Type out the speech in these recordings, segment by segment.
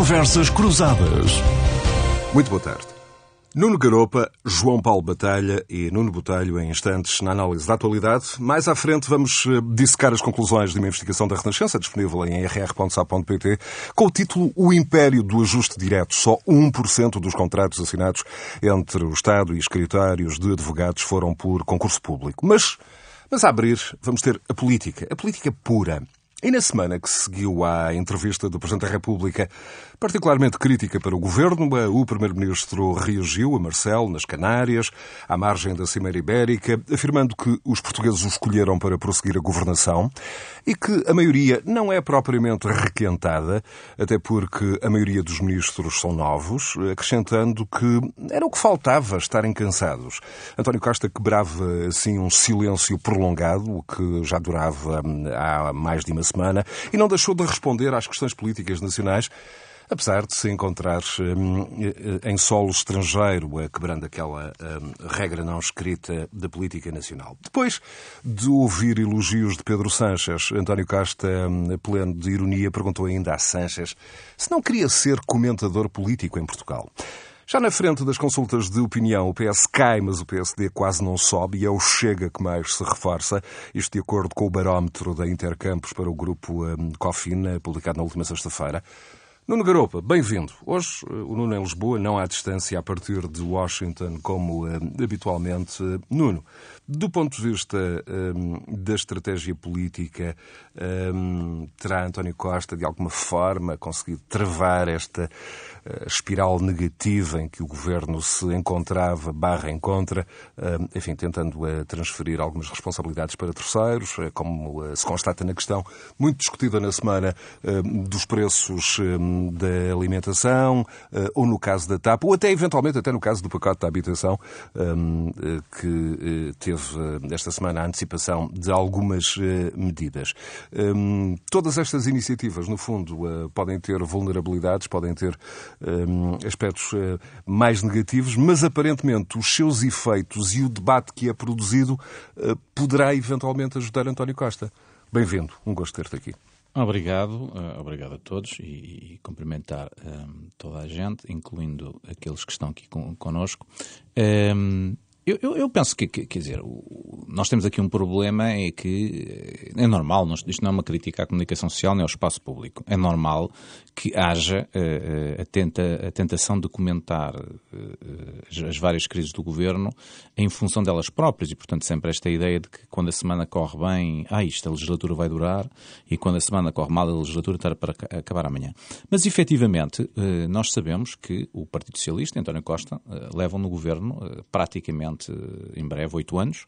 Conversas Cruzadas. Muito boa tarde. Nuno Garopa, João Paulo Batalha e Nuno Botelho em instantes na análise da atualidade. Mais à frente vamos eh, dissecar as conclusões de uma investigação da Renascença, disponível em rr.sa.pt, com o título O Império do Ajuste Direto. Só 1% dos contratos assinados entre o Estado e escritórios de advogados foram por concurso público. Mas, mas a abrir, vamos ter a política, a política pura. E na semana que seguiu à entrevista do Presidente da República, particularmente crítica para o Governo, o Primeiro-Ministro reagiu a Marcelo, nas Canárias, à margem da Cimeira Ibérica, afirmando que os portugueses o escolheram para prosseguir a governação e que a maioria não é propriamente requentada, até porque a maioria dos ministros são novos, acrescentando que era o que faltava estarem cansados. António Costa quebrava assim um silêncio prolongado, que já durava hum, há mais de uma semana, e não deixou de responder às questões políticas nacionais apesar de se encontrar hum, em solo estrangeiro, quebrando aquela hum, regra não escrita da política nacional. Depois de ouvir elogios de Pedro Sanches, António Costa, hum, pleno de ironia, perguntou ainda a Sanches se não queria ser comentador político em Portugal. Já na frente das consultas de opinião, o PS cai, mas o PSD quase não sobe e é o Chega que mais se reforça. Isto de acordo com o barómetro da Intercampos para o grupo um, publicado na última sexta-feira. Nuno Garopa, bem-vindo. Hoje eh, o Nuno em Lisboa, não à distância a partir de Washington, como uh, habitualmente. Nuno, do ponto de vista um, da estratégia política, um, terá António Costa, de alguma forma, conseguido travar esta uh, espiral negativa em que o governo se encontrava, barra encontra, uh, enfim, tentando transferir algumas responsabilidades para terceiros, como se constata na questão muito discutida na semana dos preços da alimentação, ou no caso da TAP, ou até eventualmente até no caso do pacote da habitação, que teve esta semana a antecipação de algumas medidas. Um, todas estas iniciativas, no fundo, podem ter vulnerabilidades, podem ter um, aspectos mais negativos, mas aparentemente os seus efeitos e o debate que é produzido poderá eventualmente ajudar António Costa. Bem-vindo, um gosto ter-te aqui. Obrigado, obrigado a todos e, e cumprimentar um, toda a gente, incluindo aqueles que estão aqui con connosco. Um, eu, eu, eu, penso que, que, quer dizer, nós temos aqui um problema é que é normal, isto não é uma crítica à comunicação social nem ao espaço público. É normal que haja uh, a, tenta, a tentação de comentar uh, as, as, várias crises do governo em função delas próprias e, portanto, sempre esta ideia de que quando a semana corre bem, ah, isto, a legislatura vai durar e quando a semana corre mal, a legislatura está para acabar amanhã. Mas, efetivamente, uh, nós sabemos que o Partido Socialista António Costa levam no governo praticamente em breve, oito anos.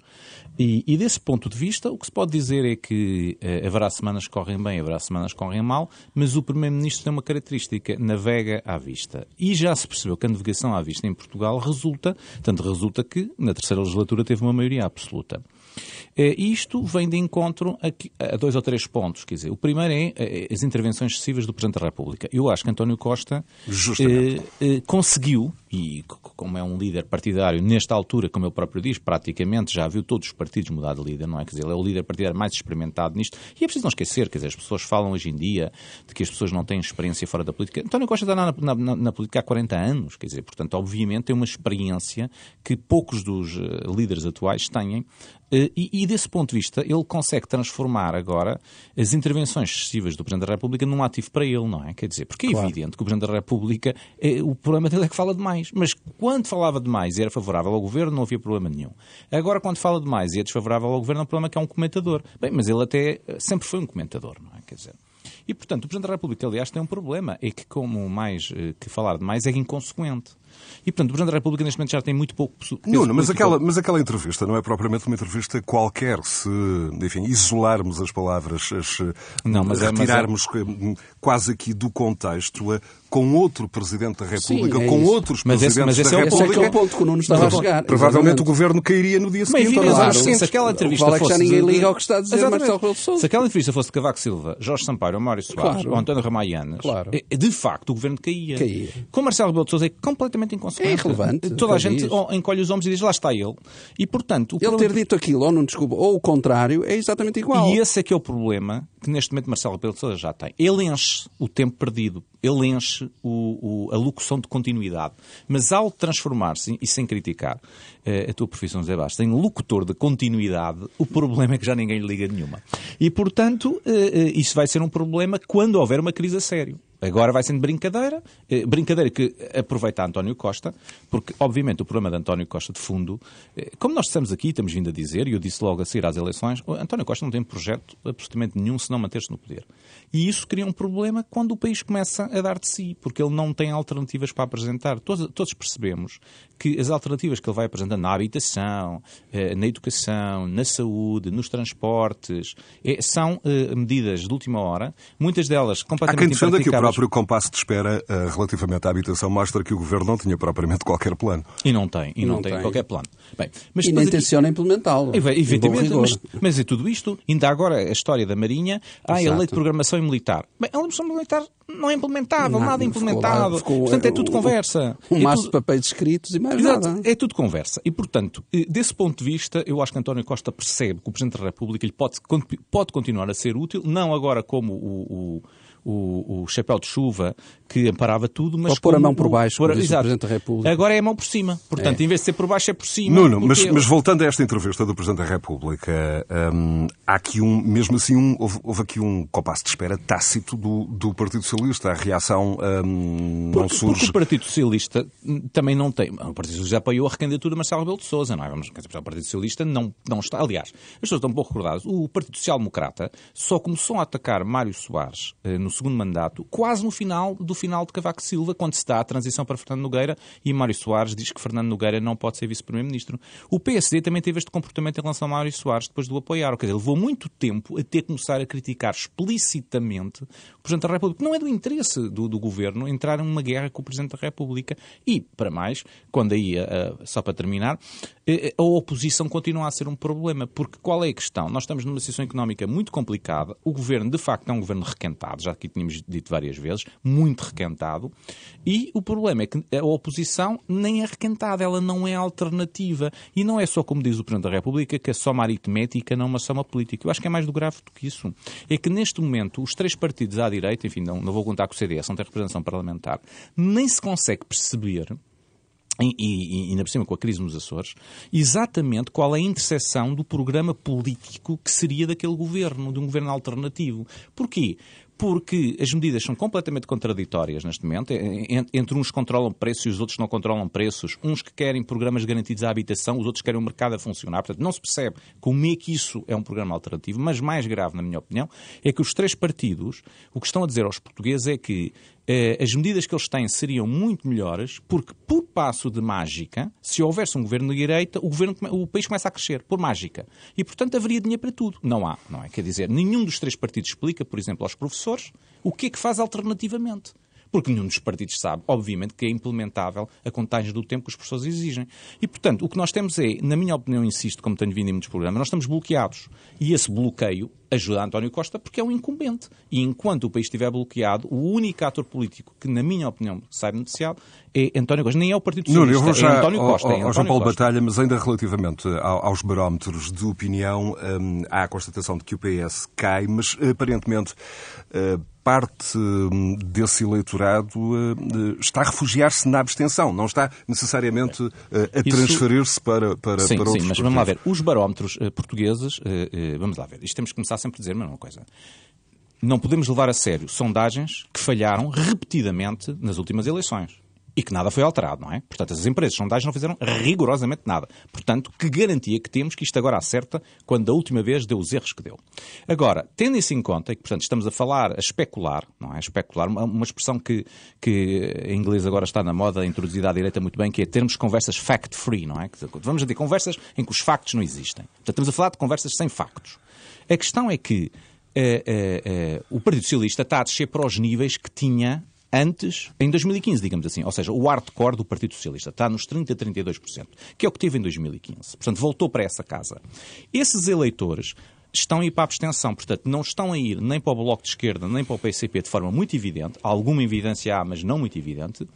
E, e, desse ponto de vista, o que se pode dizer é que uh, haverá semanas que correm bem, haverá semanas que correm mal, mas o Primeiro-Ministro tem uma característica, navega à vista. E já se percebeu que a navegação à vista em Portugal resulta, tanto resulta que na terceira legislatura teve uma maioria absoluta. Uh, isto vem de encontro a, a, dois ou três pontos. Quer dizer, o primeiro é uh, as intervenções excessivas do Presidente da República. Eu acho que António Costa conseguiu, e como é um líder partidário, nesta altura, como ele próprio diz, praticamente já viu todos os partidos mudar de líder, não é? Quer dizer, ele é o líder partidário mais experimentado nisto. E é preciso não esquecer, quer dizer, as pessoas falam hoje em dia de que as pessoas não têm experiência fora da política. António Costa está na, na, na política há 40 anos, quer dizer, portanto, obviamente tem uma experiência que poucos dos uh, líderes atuais têm e, e, desse ponto de vista, ele consegue transformar agora as intervenções excessivas do Presidente da República num ativo para ele, não é? Quer dizer, porque é claro. evidente que o Presidente da República, é, o problema dele é que fala demais. Mas quando falava demais e era favorável ao governo, não havia problema nenhum. Agora, quando fala demais e é desfavorável ao governo, o problema é que é um comentador. Bem, mas ele até sempre foi um comentador, não é? Quer dizer. E, portanto, o Presidente da República, aliás, tem um problema. É que, como mais eh, que falar demais, é inconsequente. E, portanto, o Presidente da República neste momento já tem muito pouco Nuno, mas aquela, mas aquela entrevista não é propriamente uma entrevista qualquer, se, enfim, isolarmos as palavras, as, não, mas retirarmos é, mas é... quase aqui do contexto com outro Presidente da República, Sim, é com outros mas Presidentes esse, mas esse da República. Esse é, é o ponto que o Nuno estava a chegar. Provavelmente o Governo cairia no dia seguinte. Mas, claro, se aquela entrevista fosse... já ninguém liga ao que está a dizer Marcelo Rebelo Sousa. Se aquela entrevista fosse de Cavaco Silva, Jorge Sampaio, Mário Soares claro. ou António Ramalhanas, claro. Eh, de facto o Governo caía. caía. Com Marcelo Rebelo de Sousa é completamente inconsequente. É irrelevante. Toda a gente encolhe os ombros e diz lá está ele. E, portanto... Ele ter dito aquilo, ou não desculpa, ou o contrário, é exatamente igual. E esse é que é o problema que neste momento Marcelo Rebelo de Sousa já tem. Ele enche o tempo perdido, ele enche o, o, a locução de continuidade, mas ao transformar-se, e sem criticar uh, a tua profissão, Zé Bastos, em locutor de continuidade, o problema é que já ninguém lhe liga nenhuma. E, portanto, uh, uh, isso vai ser um problema quando houver uma crise a sério. Agora vai sendo brincadeira, eh, brincadeira que aproveita António Costa, porque obviamente o problema de António Costa de fundo, eh, como nós estamos aqui, estamos vindo a dizer, e eu disse logo a sair às eleições, António Costa não tem projeto absolutamente nenhum se não manter-se no poder. E isso cria um problema quando o país começa a dar de si, porque ele não tem alternativas para apresentar. Todos, todos percebemos que as alternativas que ele vai apresentando na habitação, eh, na educação, na saúde, nos transportes, são medidas de última hora, muitas delas completamente impraticáveis próprio compasso de espera uh, relativamente à habitação mostra que o Governo não tinha propriamente qualquer plano. E não tem, e não, não tem, tem, qualquer plano. Bem, mas e nem tenciona implementá-lo. Evidentemente, mas, mas é tudo isto, ainda agora a história da Marinha, ah, a lei de programação militar. Bem, a lei de programação militar não é implementável, nada, nada implementado. Ficou, portanto, é tudo conversa. Um é maço tudo... de papéis escritos e mais Exato, nada. É tudo conversa. E, portanto, eh, desse ponto de vista, eu acho que António Costa percebe que o Presidente da República lhe pode, pode continuar a ser útil, não agora como o, o o, o chapéu de chuva que amparava tudo, mas. Ou pôr a mão por baixo, por, exato. o Presidente da República. Agora é a mão por cima. Portanto, é. em vez de ser por baixo, é por cima. Nuno, mas, mas, voltando a esta entrevista do Presidente da República, hum, há aqui um, mesmo assim, um, houve, houve, aqui um compasso de espera tácito do, do Partido Socialista. A reação hum, não porque, surge. Porque o Partido Socialista também não tem. O Partido Socialista apoiou a recandidatura de Marcelo Rebelo de Souza, não é? Vamos, o Partido Socialista não, não está. Aliás, as pessoas estão um pouco recordadas. O Partido Social Democrata só começou a atacar Mário Soares eh, no segundo mandato quase no final do final de Cavaco Silva, quando se dá a transição para Fernando Nogueira e Mário Soares diz que Fernando Nogueira não pode ser vice-primeiro-ministro. O PSD também teve este comportamento em relação a Mário Soares depois de o apoiar. Quer dizer, levou muito tempo a ter que começar a criticar explicitamente o Presidente da República. Não é do interesse do, do Governo entrar em uma guerra com o Presidente da República. E, para mais, quando aí, só para terminar, a oposição continua a ser um problema. Porque qual é a questão? Nós estamos numa situação económica muito complicada. O Governo, de facto, é um Governo requentado, já aqui tínhamos dito várias vezes, muito requentado. E o problema é que a oposição nem é requentada, ela não é alternativa. E não é só, como diz o Presidente da República, que é só uma aritmética, não uma soma política. Eu acho que é mais do grave do que isso. É que, neste momento, os três partidos à direita, enfim, não, não vou contar com o CDS, não tem representação parlamentar, nem se consegue perceber e, e, ainda por cima com a crise nos Açores, exatamente qual é a interseção do programa político que seria daquele governo, de um governo alternativo. Porquê? Porque as medidas são completamente contraditórias neste momento. Entre uns controlam preços e os outros não controlam preços. Uns que querem programas garantidos à habitação, os outros querem o mercado a funcionar. Portanto, não se percebe como é que isso é um programa alternativo. Mas mais grave, na minha opinião, é que os três partidos o que estão a dizer aos portugueses é que as medidas que eles têm seriam muito melhores, porque por passo de mágica, se houvesse um governo de direita, o, governo, o país começa a crescer, por mágica. E, portanto, haveria dinheiro para tudo. Não há, não é? Quer dizer, nenhum dos três partidos explica, por exemplo, aos professores o que é que faz alternativamente porque nenhum dos partidos sabe, obviamente, que é implementável a contagem do tempo que os professores exigem. E, portanto, o que nós temos é, na minha opinião, insisto, como tenho vindo em muitos programas, nós estamos bloqueados. E esse bloqueio ajuda António Costa porque é um incumbente. E enquanto o país estiver bloqueado, o único ator político que, na minha opinião, sai beneficiado é António Costa. Nem é o Partido Socialista, Não, eu já, é António Costa. Ao, é António João Paulo Costa. Batalha, mas ainda relativamente aos barómetros de opinião, hum, há a constatação de que o PS cai, mas aparentemente uh, parte hum, desse eleitorado uh, está a refugiar-se na abstenção, não está necessariamente uh, a transferir-se para, para, sim, para outros Sim, mas vamos lá ver. Os barómetros portugueses, vamos lá ver, isto temos que começar sempre a dizer a mesma coisa. Não podemos levar a sério sondagens que falharam repetidamente nas últimas eleições e que nada foi alterado, não é? Portanto, as empresas de sondagem não fizeram rigorosamente nada. Portanto, que garantia que temos que isto agora acerta quando da última vez deu os erros que deu? Agora, tendo isso em conta, e que, portanto, estamos a falar, a especular, não é? Especular, uma, expressão que, que em inglês agora está na moda, introduzida à direita muito bem, que é termos conversas fact-free, não é? Vamos a ter conversas em que os factos não existem. Portanto, estamos a falar de conversas sem factos. A questão é que eh, eh, eh, o Partido Socialista está a descer para os níveis que tinha antes, em 2015, digamos assim. Ou seja, o hardcore do Partido Socialista está nos 30% a 32%, que é o que teve em 2015. Portanto, voltou para essa casa. Esses eleitores estão a ir para a abstenção, portanto, não estão a ir nem para o Bloco de Esquerda, nem para o PCP de forma muito evidente, alguma evidência há, mas não muito evidente,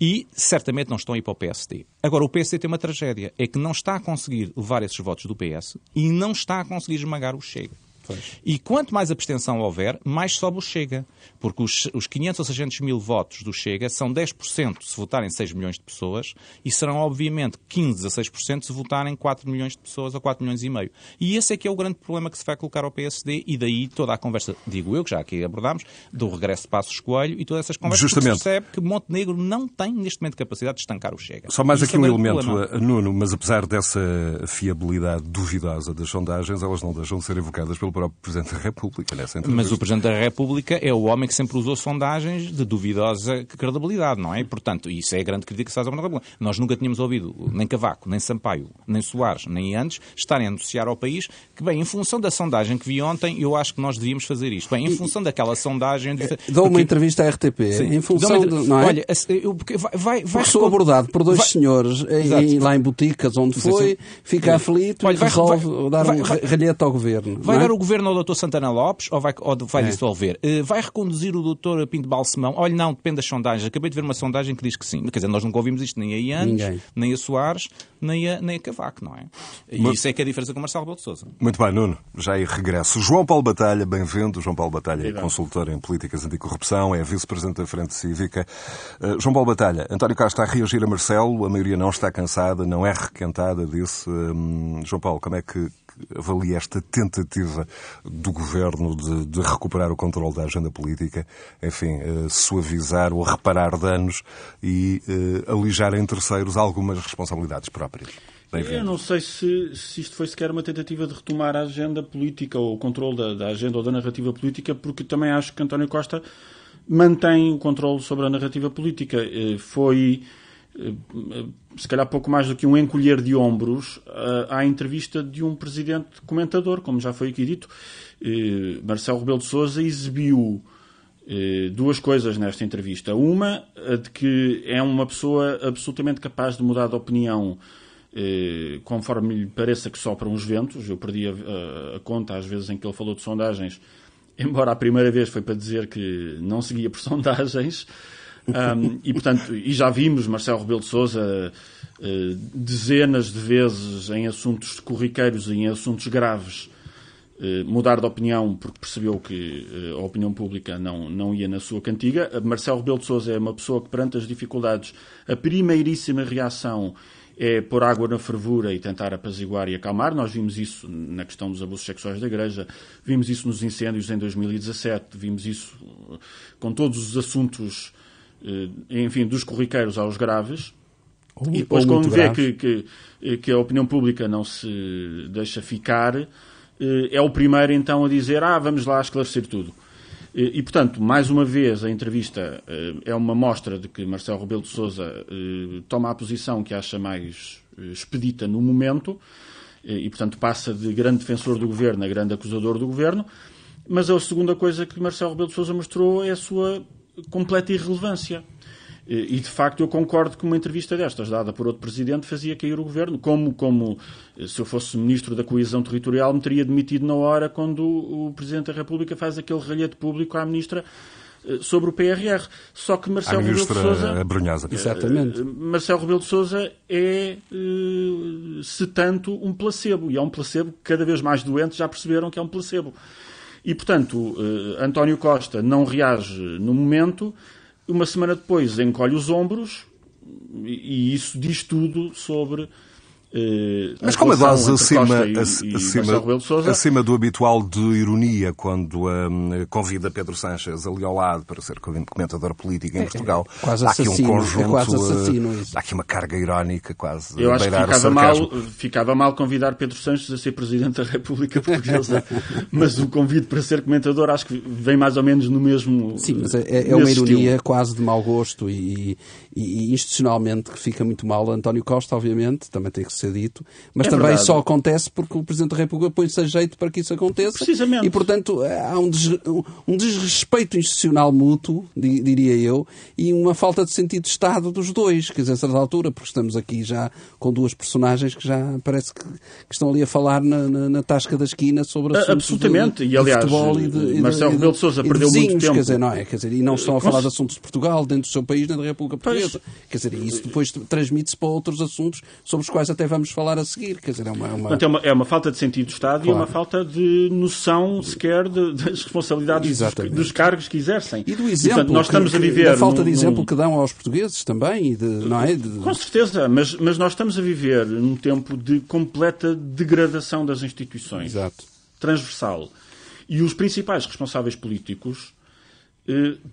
e certamente não estão a ir para o PSD. Agora, o PSD tem uma tragédia, é que não está a conseguir levar esses votos do PS e não está a conseguir esmagar o Chega. Pois. E quanto mais abstenção houver, mais sobe o Chega. Porque os, os 500 ou 600 mil votos do Chega são 10% se votarem 6 milhões de pessoas e serão, obviamente, 15 a 6% se votarem 4 milhões de pessoas ou 4 milhões e meio. E esse é que é o grande problema que se vai colocar ao PSD e daí toda a conversa, digo eu, que já aqui abordámos, do regresso de Passos Coelho e todas essas conversas Justamente. se percebe que Montenegro não tem neste momento capacidade de estancar o Chega. Só mais aqui um elemento, problema. Nuno, mas apesar dessa fiabilidade duvidosa das sondagens, elas não deixam de ser evocadas pelo próprio Presidente da República nessa entrevista. Mas o Presidente da República é o homem que sempre usou sondagens de duvidosa credibilidade, não é? E, portanto, isso é a grande crítica que se faz ao Presidente da República. Nós nunca tínhamos ouvido nem Cavaco, nem Sampaio, nem Soares, nem antes estarem a anunciar ao país que, bem, em função da sondagem que vi ontem, eu acho que nós devíamos fazer isto. Bem, em função daquela sondagem... Dou uma entrevista à RTP, Sim. em função... De, não é? Olha, eu, vai... vai, vai sou abordado por dois vai... senhores em, lá em boticas onde foi, fica aflito Olha, e resolve vai, dar um ralhete ao governo. Vai é? dar o governo ao Dr. Santana Lopes ou vai, ou vai é. dissolver? Uh, vai reconduzir o Dr. Pinto Balsemão? Olha, não, depende das sondagens. Acabei de ver uma sondagem que diz que sim. Quer dizer, nós nunca ouvimos isto nem a Ianes, nem a Soares, nem a, nem a Cavaco, não é? E Mas... isso é que é a diferença com o Marcelo Rebelo de Sousa. Muito bem, Nuno. Já aí regresso. João Paulo Batalha, bem-vindo. João Paulo Batalha é consultor em políticas anticorrupção, é vice-presidente da Frente Cívica. Uh, João Paulo Batalha, António Carlos está a reagir a Marcelo, a maioria não está cansada, não é requentada, disse. Um, João Paulo, como é que avalia esta tentativa do governo de, de, recuperar o controle da agenda política, enfim, uh, suavizar ou reparar danos e uh, alijar em terceiros algumas responsabilidades próprias? Eu não sei se, se, isto foi sequer uma tentativa de retomar a agenda política ou o controle da, da, agenda ou da narrativa política, porque também acho que António Costa mantém o controle sobre a narrativa política. Eh, foi, se calhar, pouco mais do que um encolher de ombros eh, à entrevista de um presidente comentador, como já foi aqui dito. Marcelo Rebelo de Sousa exibiu duas coisas nesta entrevista. Uma, a de que é uma pessoa absolutamente capaz de mudar de opinião eh, conforme lhe pareça que sopram os ventos. Eu perdi a, conta às vezes em que ele falou de sondagens, embora a primeira vez foi para dizer que não seguia por sondagens. Um, e, portanto, e já vimos Marcelo Rebelo de Sousa uh, dezenas de vezes em assuntos corriqueiros e em assuntos graves uh, mudar de opinião porque percebeu que uh, a opinião pública não, não ia na sua cantiga. Marcelo Rebelo de Sousa é uma pessoa que, perante as dificuldades, a primeiríssima reação é pôr água na fervura e tentar apaziguar e acalmar. Nós vimos isso na questão dos abusos sexuais da Igreja, vimos isso nos incêndios em 2017, vimos isso com todos os assuntos, eh, enfim, dos corriqueiros aos graves. Ou, e depois, quando vê que, que, que, a opinião pública não se deixa ficar, eh, é o primeiro então a dizer: Ah, vamos lá esclarecer tudo. E, portanto, mais uma vez, a entrevista eh, é uma mostra de que Marcelo Rebelo de Sousa eh, toma a posição que acha mais eh, expedita no momento e, portanto, passa de grande defensor do governo a grande acusador do governo. Mas a segunda coisa que Marcelo Rebelo de Sousa mostrou é a sua completa irrelevância. E, de facto, eu concordo que uma entrevista destas, dada por outro presidente, fazia cair o governo. Como, como se eu fosse ministro da coesão territorial, me teria demitido na hora quando o presidente da República faz aquele ralhete público à ministra eh, sobre o PRR. Só que Marcelo Rebelo de Sousa. Brunhosa. Exatamente. Eh, Marcelo Rebelo de Sousa é, eh, se tanto, um placebo. E é um placebo que cada vez mais doentes já perceberam que é um placebo. E, portanto, António Costa não reage no momento uma semana depois encolhe os ombros e, isso diz tudo sobre Uh, Mas com uma dose acima, e, acima, acima do habitual de ironia quando um, convida Pedro Sánchez ali ao lado para ser comentador político em é, Portugal. É, quase há aqui um conjunto, é quase assassino isso. Há aqui uma carga irónica quase. Eu acho que ficava mal, ficava mal convidar Pedro Sánchez a ser Presidente da República Portuguesa, mas o convite para ser comentador acho que vem mais ou menos no mesmo Sim, mas é, é uma ironia estilo. quase de mau gosto e, e, e institucionalmente que fica muito mal. António Costa, obviamente, também tem que ser dito, mas é também verdade. só acontece porque o Presidente da República põe-se a jeito para que isso aconteça. Precisamente. E, portanto, há um, des, um desrespeito institucional mútuo, diria eu, e uma falta de sentido de Estado dos dois, quer dizer, a certa altura, porque estamos aqui já com duas personagens que já parece que, que estão ali a falar na, na, na, tasca da esquina sobre assuntos Absolutamente, de, e aliás, futebol e de, Marcelo Rebelo de Sousa perdeu vizinhos, muito tempo. Quer dizer, não é? Quer dizer, e não estão a falar de assuntos de Portugal, dentro do seu país, nem da República Portuguesa. Pois. Quer dizer, isso depois transmite-se para outros assuntos sobre os quais até vamos falar a seguir. Quer dizer, é uma, é uma... Portanto, é uma, é uma falta de sentido de Estado claro. e é uma falta de noção sequer de, das responsabilidades dos, dos, cargos que exercem. E do exemplo, Portanto, nós estamos que, a viver. Da falta de exemplo num... que dão aos portugueses também, de, não é? De... Com certeza, mas, mas nós estamos a viver num tempo de completa degradação das instituições. Exato. Transversal. E os principais responsáveis políticos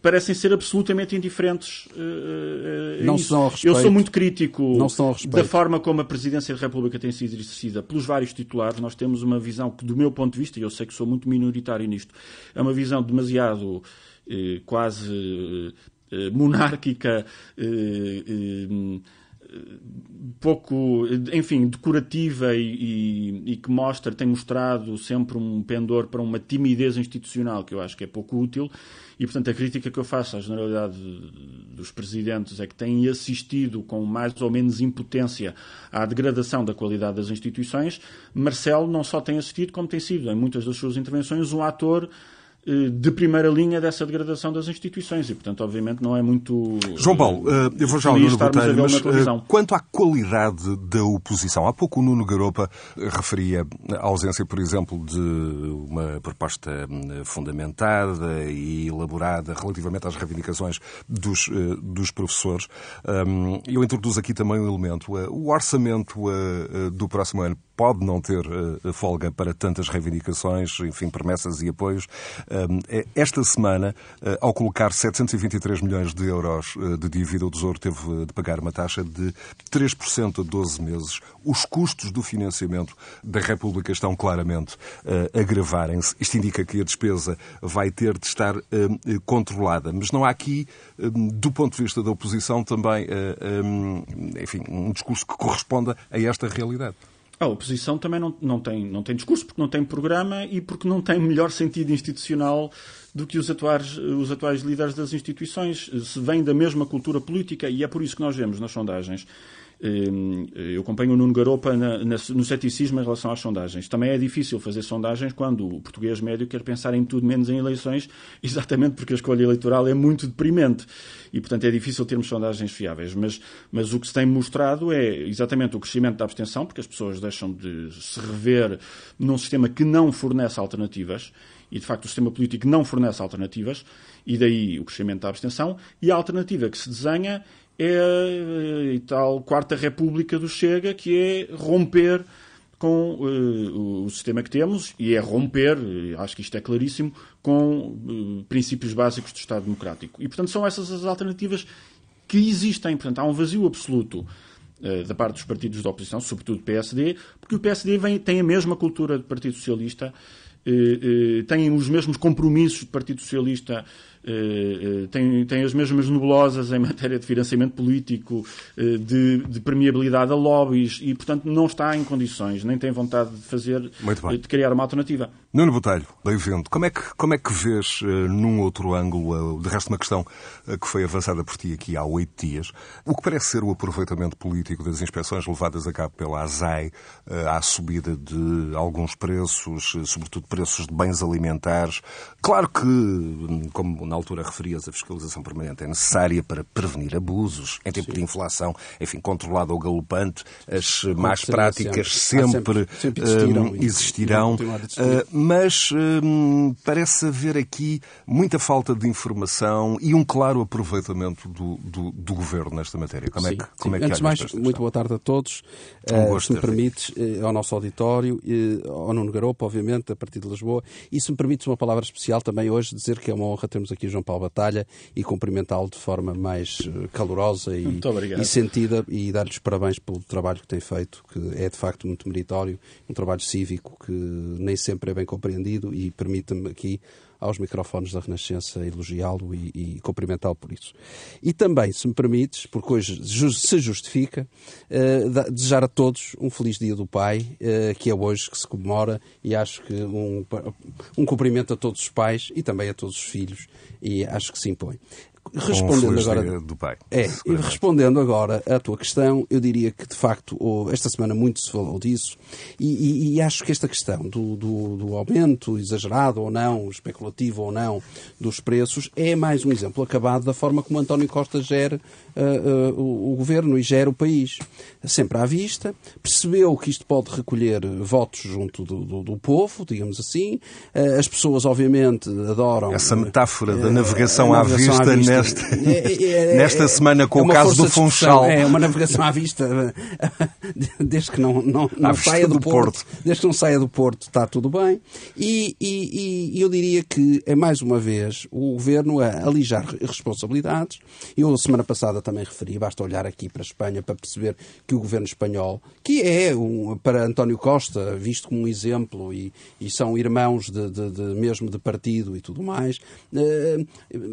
parecem ser absolutamente indiferentes uh, não isso. Se dão ao respeito. Eu sou muito crítico não da forma como a Presidência da República tem sido exercida pelos vários titulares. Nós temos uma visão que, do meu ponto de vista, e eu sei que sou muito minoritário nisto, é uma visão demasiado eh, quase eh, monárquica pouco, enfim, decorativa e, e, e, que mostra, tem mostrado sempre um pendor para uma timidez institucional que eu acho que é pouco útil e, portanto, a crítica que eu faço à generalidade dos presidentes é que têm assistido com mais ou menos impotência à degradação da qualidade das instituições. Marcelo não só tem assistido, como tem sido, em muitas das suas intervenções, um ator de primeira linha dessa degradação das instituições e, portanto, obviamente não é muito. João Paulo, eh, eu vou já ao Nuno Botelho, mas eh, quanto à qualidade da oposição, há pouco o Nuno Garopa referia a ausência, por exemplo, de uma proposta fundamentada e elaborada relativamente às reivindicações dos, dos professores. Eu introduzo aqui também um elemento. O orçamento do próximo ano pode não ter folga para tantas reivindicações, enfim, promessas e apoios. É, esta semana, eh, ao colocar 723 milhões de euros eh, de dívida, o Tesouro teve de pagar uma taxa de 3% a 12 meses. Os custos do financiamento da República estão claramente eh, a agravarem-se. Isto indica que a despesa vai ter de estar controlada. Mas não há aqui, do ponto de vista da oposição, também enfim, um discurso que corresponda a esta realidade. A oposição também não, não, tem, não tem discurso, porque não tem programa e porque não tem melhor sentido institucional do que os atuais, os atuais líderes das instituições. Se vem da mesma cultura política, e é por isso que nós vemos nas sondagens eu acompanho o Nuno Garopa no ceticismo em relação às sondagens. Também é difícil fazer sondagens quando o português médio quer pensar em tudo menos em eleições, exatamente porque a escolha eleitoral é muito deprimente. E, portanto, é difícil termos sondagens fiáveis. Mas, mas o que se tem mostrado é exatamente o crescimento da abstenção, porque as pessoas deixam de se rever num sistema que não fornece alternativas. E, de facto, o sistema político não fornece alternativas, e daí o crescimento da abstenção. E a alternativa que se desenha é a tal Quarta República do Chega, que é romper com uh, o sistema que temos e é romper, acho que isto é claríssimo, com uh, princípios básicos do Estado Democrático. E, portanto, são essas as alternativas que existem. Portanto, há um vazio absoluto da parte dos partidos da oposição, sobretudo PSD, porque o PSD vem, tem a mesma cultura do Partido Socialista, tem os mesmos compromissos do Partido Socialista eh, eh, tem, tem as mesmas nebulosas em matéria de financiamento político, eh, de, de permeabilidade a lobbies e, portanto, não está em condições, nem tem vontade de fazer, de criar uma alternativa. Nuno Botelho, bem-vindo. Como é que, como é que vês, num outro ângulo, de resto uma questão que foi avançada por ti aqui há oito dias, o que parece ser o aproveitamento político das inspeções levadas a cabo pela ASAI à subida de alguns preços, sobretudo preços de bens alimentares. Claro que, hum, como na altura referias, a fiscalização permanente é necessária para prevenir abusos em tempo Sim. de inflação, enfim, controlada ou galopante, as Como más práticas sempre, sempre, sempre existirão, um, existirão uh, mas um, parece haver aqui muita falta de informação e um claro aproveitamento do, do, do governo nesta matéria. Como é sim, é que, como sim. é que Antes de mais, muito boa tarde a todos. Um uh, se me permites, uh, ao nosso auditório, uh, ao Nuno Garopa, obviamente, a partir de Lisboa, e se me permites uma palavra especial também hoje, dizer que é uma honra termos aqui aqui João Paulo Batalha e cumprimentá-lo de forma mais eh, calorosa e, e sentida e dar-lhe os parabéns pelo trabalho que tem feito, que é de facto muito meritório, um trabalho cívico que nem sempre é bem compreendido e permite-me aqui aos microfones da Renascença elogiá-lo e, e cumprimentá-lo por isso. E também, se me permites, porque hoje se justifica, uh, desejar a todos um feliz Dia do Pai, uh, que é hoje que se comemora, e acho que um, um cumprimento a todos os pais e também a todos os filhos, e acho que se impõe. Respondendo agora do pai. É, e respondendo agora à tua questão, eu diria que de facto esta semana muito se falou disso e, e, e acho que esta questão do, do, do, aumento exagerado ou não, especulativo ou não dos preços é mais um exemplo acabado da forma como António Costa gera uh, uh, o, o, governo e gera o país. Sempre à vista, percebeu que isto pode recolher votos junto do, do, do povo, digamos assim. Uh, as pessoas, obviamente, adoram. Essa metáfora da navegação, à, vista, à vista nesta, é, é, é, nesta semana com é o caso do Funchal. É uma navegação à vista, desde que não, não, não saia do, do Porto, Porto, Desde que não saia do Porto, está tudo bem. E, e, e eu diria que é mais uma vez o governo a alijar responsabilidades. Eu, semana passada, também referi, basta olhar aqui para a Espanha para perceber que o governo espanhol, que é um, para António Costa, visto como um exemplo, e, e são irmãos de, de, de, mesmo de partido e tudo mais, eh,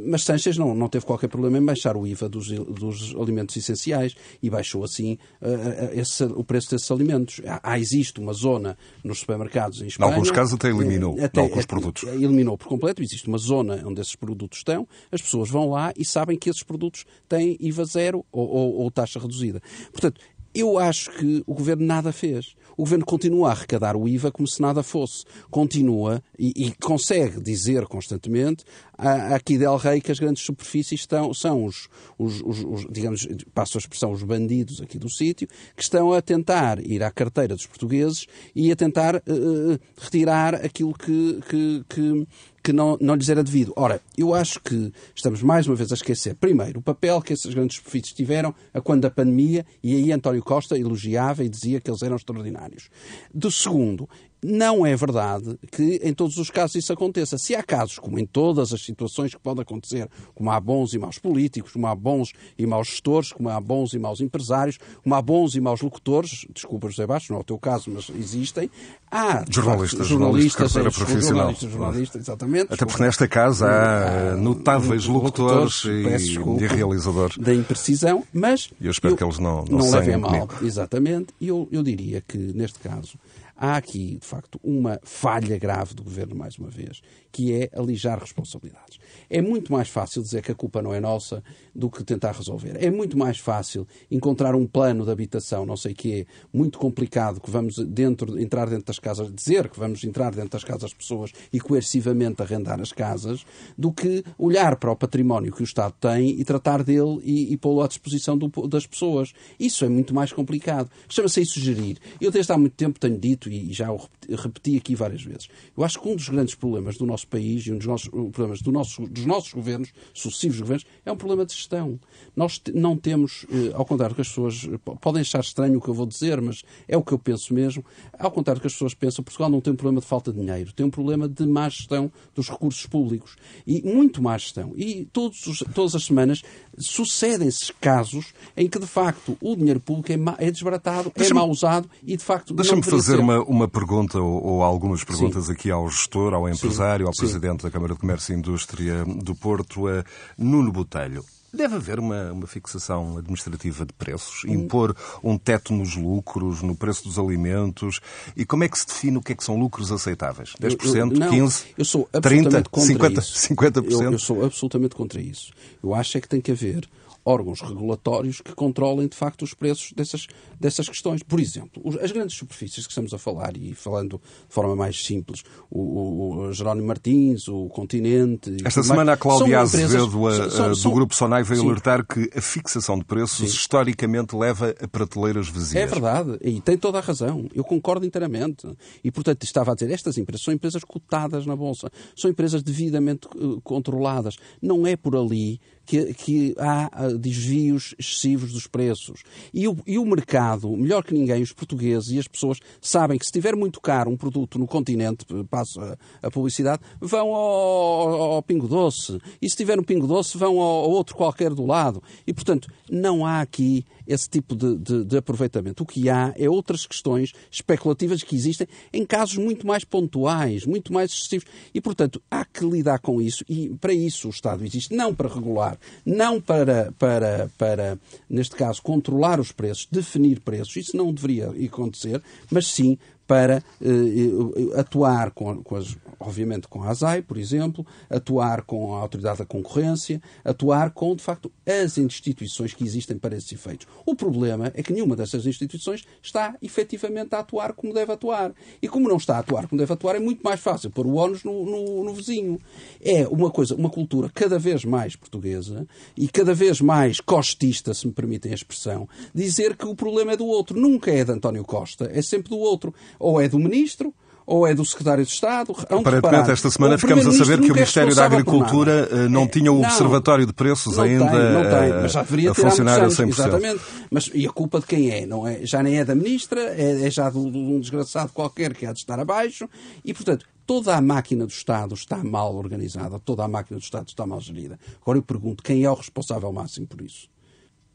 mas Sánchez não, não teve qualquer problema em baixar o IVA dos, dos alimentos essenciais e baixou assim eh, eh, esse, o preço desses alimentos. Há, existe uma zona nos supermercados em Espanha. Em alguns casos até eliminou até, alguns produtos. Eliminou por completo, existe uma zona onde esses produtos estão, as pessoas vão lá e sabem que esses produtos têm IVA zero ou, ou, ou taxa reduzida. Portanto, eu acho que o governo nada fez. O governo continua a arrecadar o IVA como se nada fosse. Continua e, e consegue dizer constantemente aqui Del Rey que as grandes superfícies estão, são os, os, os, os, digamos, passo a expressão, os bandidos aqui do sítio, que estão a tentar ir à carteira dos portugueses e a tentar uh, retirar aquilo que, que, que que não, não lhes era devido. Ora, eu acho que estamos mais uma vez a esquecer, primeiro, o papel que esses grandes superfícies tiveram a quando da pandemia, e aí António Costa elogiava e dizia que eles eram extraordinários. Do segundo, não é verdade que em todos os casos isso aconteça. Se há casos, como em todas as situações que podem acontecer, como há bons e maus políticos, como há bons e maus gestores, como há bons e maus empresários, como há bons e maus locutores, desculpa José Bastos, não é o teu caso, mas existem, há jornalistas, jornalistas, jornalistas, profissional. jornalistas, jornalistas, exatamente. Até porque nesta casa há, notáveis locutores, locutores e, e realizadores. Da imprecisão, mas... Eu espero eu, que eles não, não, não levem mal. Exatamente. E eu, eu diria que, neste caso, há aqui, de facto, uma falha grave do governo, mais uma vez, que é alijar responsabilidades. É muito mais fácil dizer que a culpa não é nossa do que tentar resolver. É muito mais fácil encontrar um plano de habitação, não sei o que é, muito complicado, que vamos dentro, entrar dentro das casas, dizer que vamos entrar dentro das casas das pessoas e coercivamente arrendar as casas, do que olhar para o património que o Estado tem e tratar dele e, e pô-lo à disposição do, das pessoas. Isso é muito mais complicado. Chama-se isso gerir. Eu desde há muito tempo tenho dito, e já o repeti aqui várias vezes, eu acho que um dos grandes problemas do nosso país e um dos nossos problemas do nosso, dos nossos governos, sucessivos governos, é um problema de gestão. Nós não temos, eh, ao contrário que as pessoas eh, podem achar estranho o que eu vou dizer, mas é o que eu penso mesmo, ao contrário que as pessoas pensam, Portugal não tem um problema de falta de dinheiro, tem um problema de má gestão dos recursos públicos. E muito má gestão. E todos os, todas as semanas sucedem-se casos em que, de facto, o dinheiro público é, é desbaratado, é mal usado e, de facto, Deixa-me fazer uma, uma pergunta ou, ou algumas perguntas sim. aqui ao gestor, ao empresário, sim, ao presidente sim. da Câmara de Comércio e Indústria do Porto, a Nuno Botelho. Deve haver uma, uma fixação administrativa de preços, impor um teto nos lucros, no preço dos alimentos. E como é que se define o que é que são lucros aceitáveis? 10%, eu, não, 15%, eu sou absolutamente 30%, contra 50%? Isso. 50%? Eu, eu sou absolutamente contra isso. Eu acho é que tem que haver órgãos regulatórios que controlem, de facto, os preços dessas, dessas questões. Por exemplo, as grandes superfícies que estamos a falar, e falando de forma mais simples, o, o Jerónimo Martins, o Continente... Esta semana mais, a Cláudia Azevedo, a, são, do são, Grupo Sonai, veio sim. alertar que a fixação de preços sim. historicamente leva a prateleiras vazias. É verdade, e tem toda a razão. Eu concordo inteiramente. E, portanto, estava a dizer, estas empresas são empresas cotadas na Bolsa, são empresas devidamente uh, controladas. Não é por ali que, que há desvios excessivos dos preços. E o, e o mercado, melhor que ninguém, os portugueses e as pessoas sabem que se estiver muito caro um produto no continente, passo a, a publicidade, vão ao, ao, Pingo Doce. E se estiver no Pingo Doce, vão ao, ao outro qualquer do lado. E, portanto, não há aqui esse tipo de, de, de, aproveitamento. O que há é outras questões especulativas que existem em casos muito mais pontuais, muito mais excessivos. E, portanto, há que lidar com isso. E para isso o Estado existe, não para regular, não para, para, para neste caso, controlar os preços, definir preços. Isso não deveria acontecer, mas sim para eh, atuar com, com as, obviamente com a ASAI, por exemplo, atuar com a Autoridade da Concorrência, atuar com, de facto, as instituições que existem para esses efeitos. O problema é que nenhuma dessas instituições está efetivamente a atuar como deve atuar. E como não está a atuar como deve atuar, é muito mais fácil pôr o ónus no, no, no vizinho. É uma coisa, uma cultura cada vez mais portuguesa e cada vez mais costista, se me permitem a expressão, dizer que o problema é do outro. Nunca é de António Costa, é sempre do outro. Ou é do ministro, ou é do secretário de Estado. Aparentemente, esta semana ficamos a saber que o Ministério é da Agricultura eh, não tinha o Observatório de Preços não ainda tem, não tem, mas já deveria a funcionar a 100%. Exatamente. Mas, e a culpa de quem é? Não é? Já nem é da Ministra, é, é já de um desgraçado qualquer que há de estar abaixo. E, portanto, toda a máquina do Estado está mal organizada, toda a máquina do Estado está mal gerida. Agora eu pergunto, quem é o responsável máximo por isso?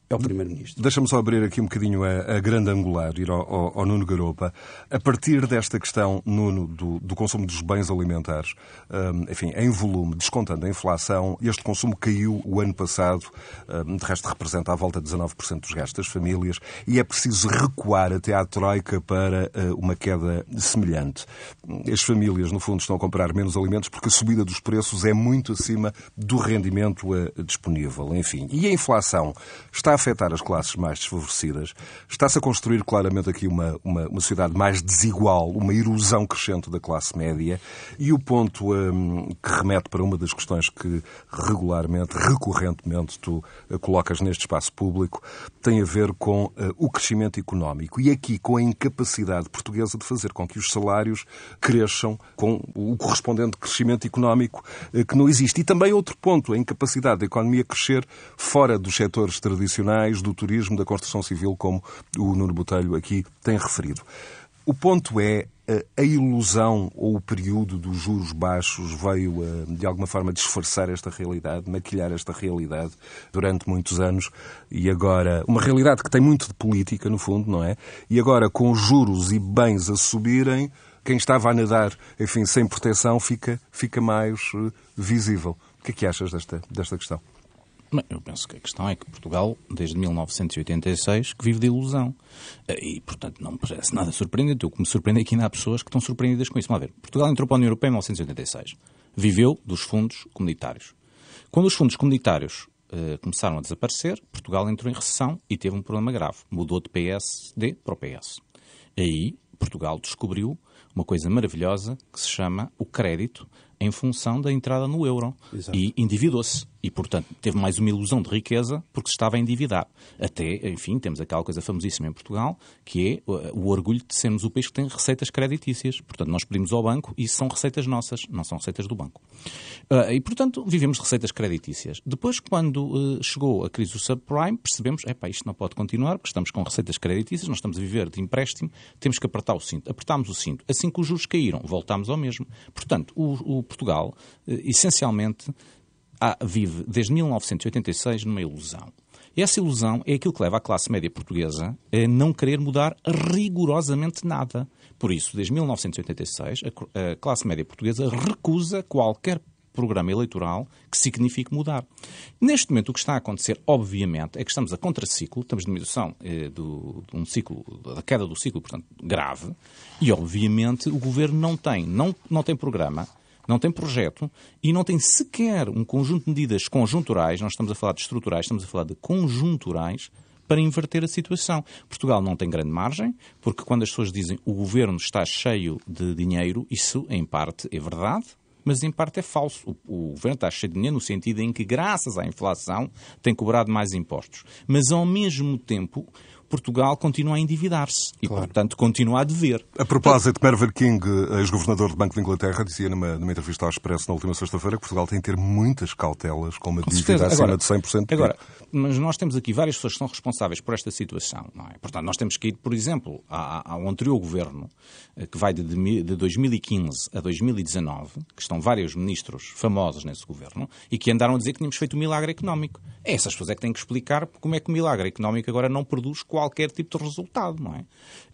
É o Primeiro-Ministro. Deixa-me só abrir aqui um bocadinho a, a grande angular, ir ao, ao, ao, Nuno Garopa. A partir desta questão, Nuno, do, do consumo dos bens alimentares, um, enfim, em volume, descontando a inflação, este consumo caiu o ano passado, um, de resto representa à volta de 19% dos gastos das famílias, e é preciso recuar até à Troika para uh, uma queda semelhante. As famílias, no fundo, estão a comprar menos alimentos porque a subida dos preços é muito acima do rendimento uh, disponível. Enfim, e a inflação está afetar as classes mais desfavorecidas. Está-se a construir claramente aqui uma, uma, uma, sociedade mais desigual, uma erosão crescente da classe média. E o ponto um, que remete para uma das questões que regularmente, recorrentemente, tu uh, colocas neste espaço público, tem a ver com uh, o crescimento económico. E aqui com a incapacidade portuguesa de fazer com que os salários cresçam com o correspondente crescimento económico uh, que não existe. E também outro ponto, a incapacidade da economia crescer fora dos setores tradicionais do turismo, da construção civil, como o Nuno Botelho aqui tem referido. O ponto é a ilusão ou o período dos juros baixos veio de alguma forma disfarçar esta realidade, maquilhar esta realidade durante muitos anos e agora uma realidade que tem muito de política no fundo, não é? E agora com juros e bens a subirem, quem estava a nadar, enfim, sem proteção fica fica mais eh, visível. O que é que achas desta desta questão? Bem, eu penso que a questão é que Portugal, desde 1986, que vive de ilusão. Eh, e, portanto, não me parece nada surpreendente. O que me surpreende é que ainda há pessoas que estão surpreendidas com isso. Vamos ver. Portugal entrou para a União Europeia em 1986. Viveu dos fundos comunitários. Quando os fundos comunitários uh, começaram a desaparecer, Portugal entrou em recessão e teve um problema grave. Mudou de PSD para o PS. Aí, Portugal descobriu uma coisa maravilhosa que se chama o crédito em função da entrada no euro. Exato. E endividou-se. E, portanto, teve mais uma ilusão de riqueza porque se estava a endividar. Até, enfim, temos aquela coisa famosíssima em Portugal, que é o orgulho de sermos o país que tem receitas creditícias. Portanto, nós pedimos ao banco e são receitas nossas, não são receitas do banco. Uh, e, portanto, vivemos de receitas creditícias. Depois, quando uh, chegou a crise do subprime, percebemos, epá, isto não pode continuar, porque estamos com receitas creditícias, nós estamos a viver de empréstimo, temos que apertar o cinto. Apertámos o cinto. Assim que os juros caíram, voltámos ao mesmo. Portanto, o, o Portugal, essencialmente, vive desde 1986 numa ilusão. Essa ilusão é aquilo que leva a classe média portuguesa a não querer mudar rigorosamente nada. Por isso, desde 1986, a, classe média portuguesa recusa qualquer programa eleitoral que signifique mudar. Neste momento, o que está a acontecer, obviamente, é que estamos a contraciclo, estamos numa edição eh, do, de um ciclo, da queda do ciclo, portanto, grave, e obviamente o governo não tem, não, não tem programa, não tem projeto e não tem sequer um conjunto de medidas conjunturais, nós estamos a falar de estruturais, estamos a falar de conjunturais, para inverter a situação. Portugal não tem grande margem, porque quando as pessoas dizem o governo está cheio de dinheiro, isso em parte é verdade, mas em parte é falso. O, o, governo está cheio de dinheiro no sentido em que, graças à inflação, tem cobrado mais impostos. Mas, ao mesmo tempo, Portugal continua a endividar-se e, claro. portanto, continua a dever. A propósito, Mervyn King, ex-governador do Banco de Inglaterra, dizia numa, numa entrevista ao Expresso na última sexta-feira que Portugal tem que ter muitas cautelas com uma com dívida acima de 100%. Agora, mas nós temos aqui várias pessoas que são responsáveis por esta situação. Não é? Portanto, nós temos que ir, por exemplo, ao anterior governo, eh, que vai de, de 2015 a 2019, que estão vários ministros famosos nesse governo, e que andaram a dizer que tínhamos feito um milagre económico. Essas pessoas é que têm que explicar como é que o milagre económico agora não produz quase qualquer tipo de resultado, não é?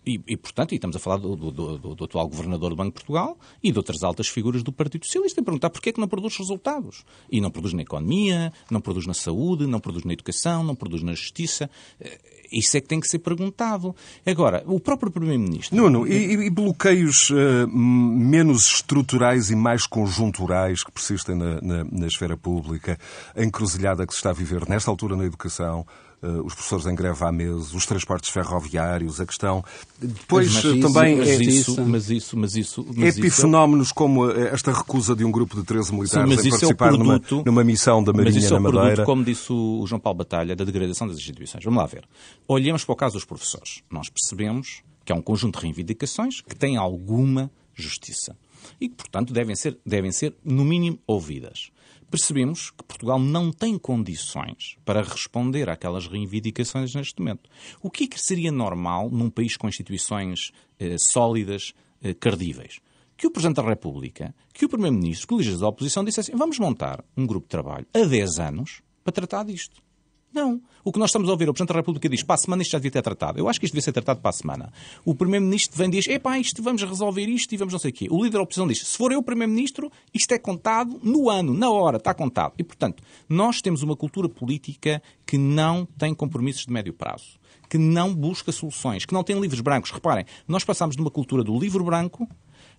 E, e, portanto, e estamos a falar do, do, do, do, atual governador do Banco de Portugal e de outras altas figuras do Partido Socialista, a perguntar porquê é que não produz resultados. E não produz na economia, não produz na saúde, não produz na educação, não produz na justiça. Eh, isso é que tem que ser perguntado. Agora, o próprio Primeiro-Ministro. Nuno, e, e bloqueios uh, menos estruturais e mais conjunturais que persistem na, na, na esfera pública, a encruzilhada que se está a viver nesta altura na educação, os professores em greve há meses, os transportes ferroviários, a questão. Depois mas também. Mas, é, isso, mas isso, mas isso. Mas epifenómenos isso... como esta recusa de um grupo de 13 militares Sim, em participar é produto, numa, numa, missão da Marinha mas isso é o na Madeira. Produto, como disse o João Paulo Batalha, da degradação das instituições. Vamos lá ver. Olhemos para o caso dos professores. Nós percebemos que há um conjunto de reivindicações que têm alguma justiça e que, portanto, devem ser, devem ser no mínimo, ouvidas percebemos que Portugal não tem condições para responder àquelas reivindicações neste momento. O que é que seria normal num país com instituições eh, sólidas, eh, credíveis? Que o Presidente da República, que o Primeiro-Ministro, que o líderes da oposição dissessem vamos montar um grupo de trabalho há 10 anos para tratar disto. Não. O que nós estamos a ouvir, o Presidente da República diz, para a semana isto já devia ter tratado. Eu acho que isto devia ser tratado para a semana. O Primeiro-Ministro vem e diz, epá, isto, vamos resolver isto e vamos não sei o quê. O líder da oposição diz, se for eu o Primeiro-Ministro, isto é contado no ano, na hora, está contado. E, portanto, nós temos uma cultura política que não tem compromissos de médio prazo que não busca soluções, que não tem livros brancos. Reparem, nós passamos de uma cultura do livro branco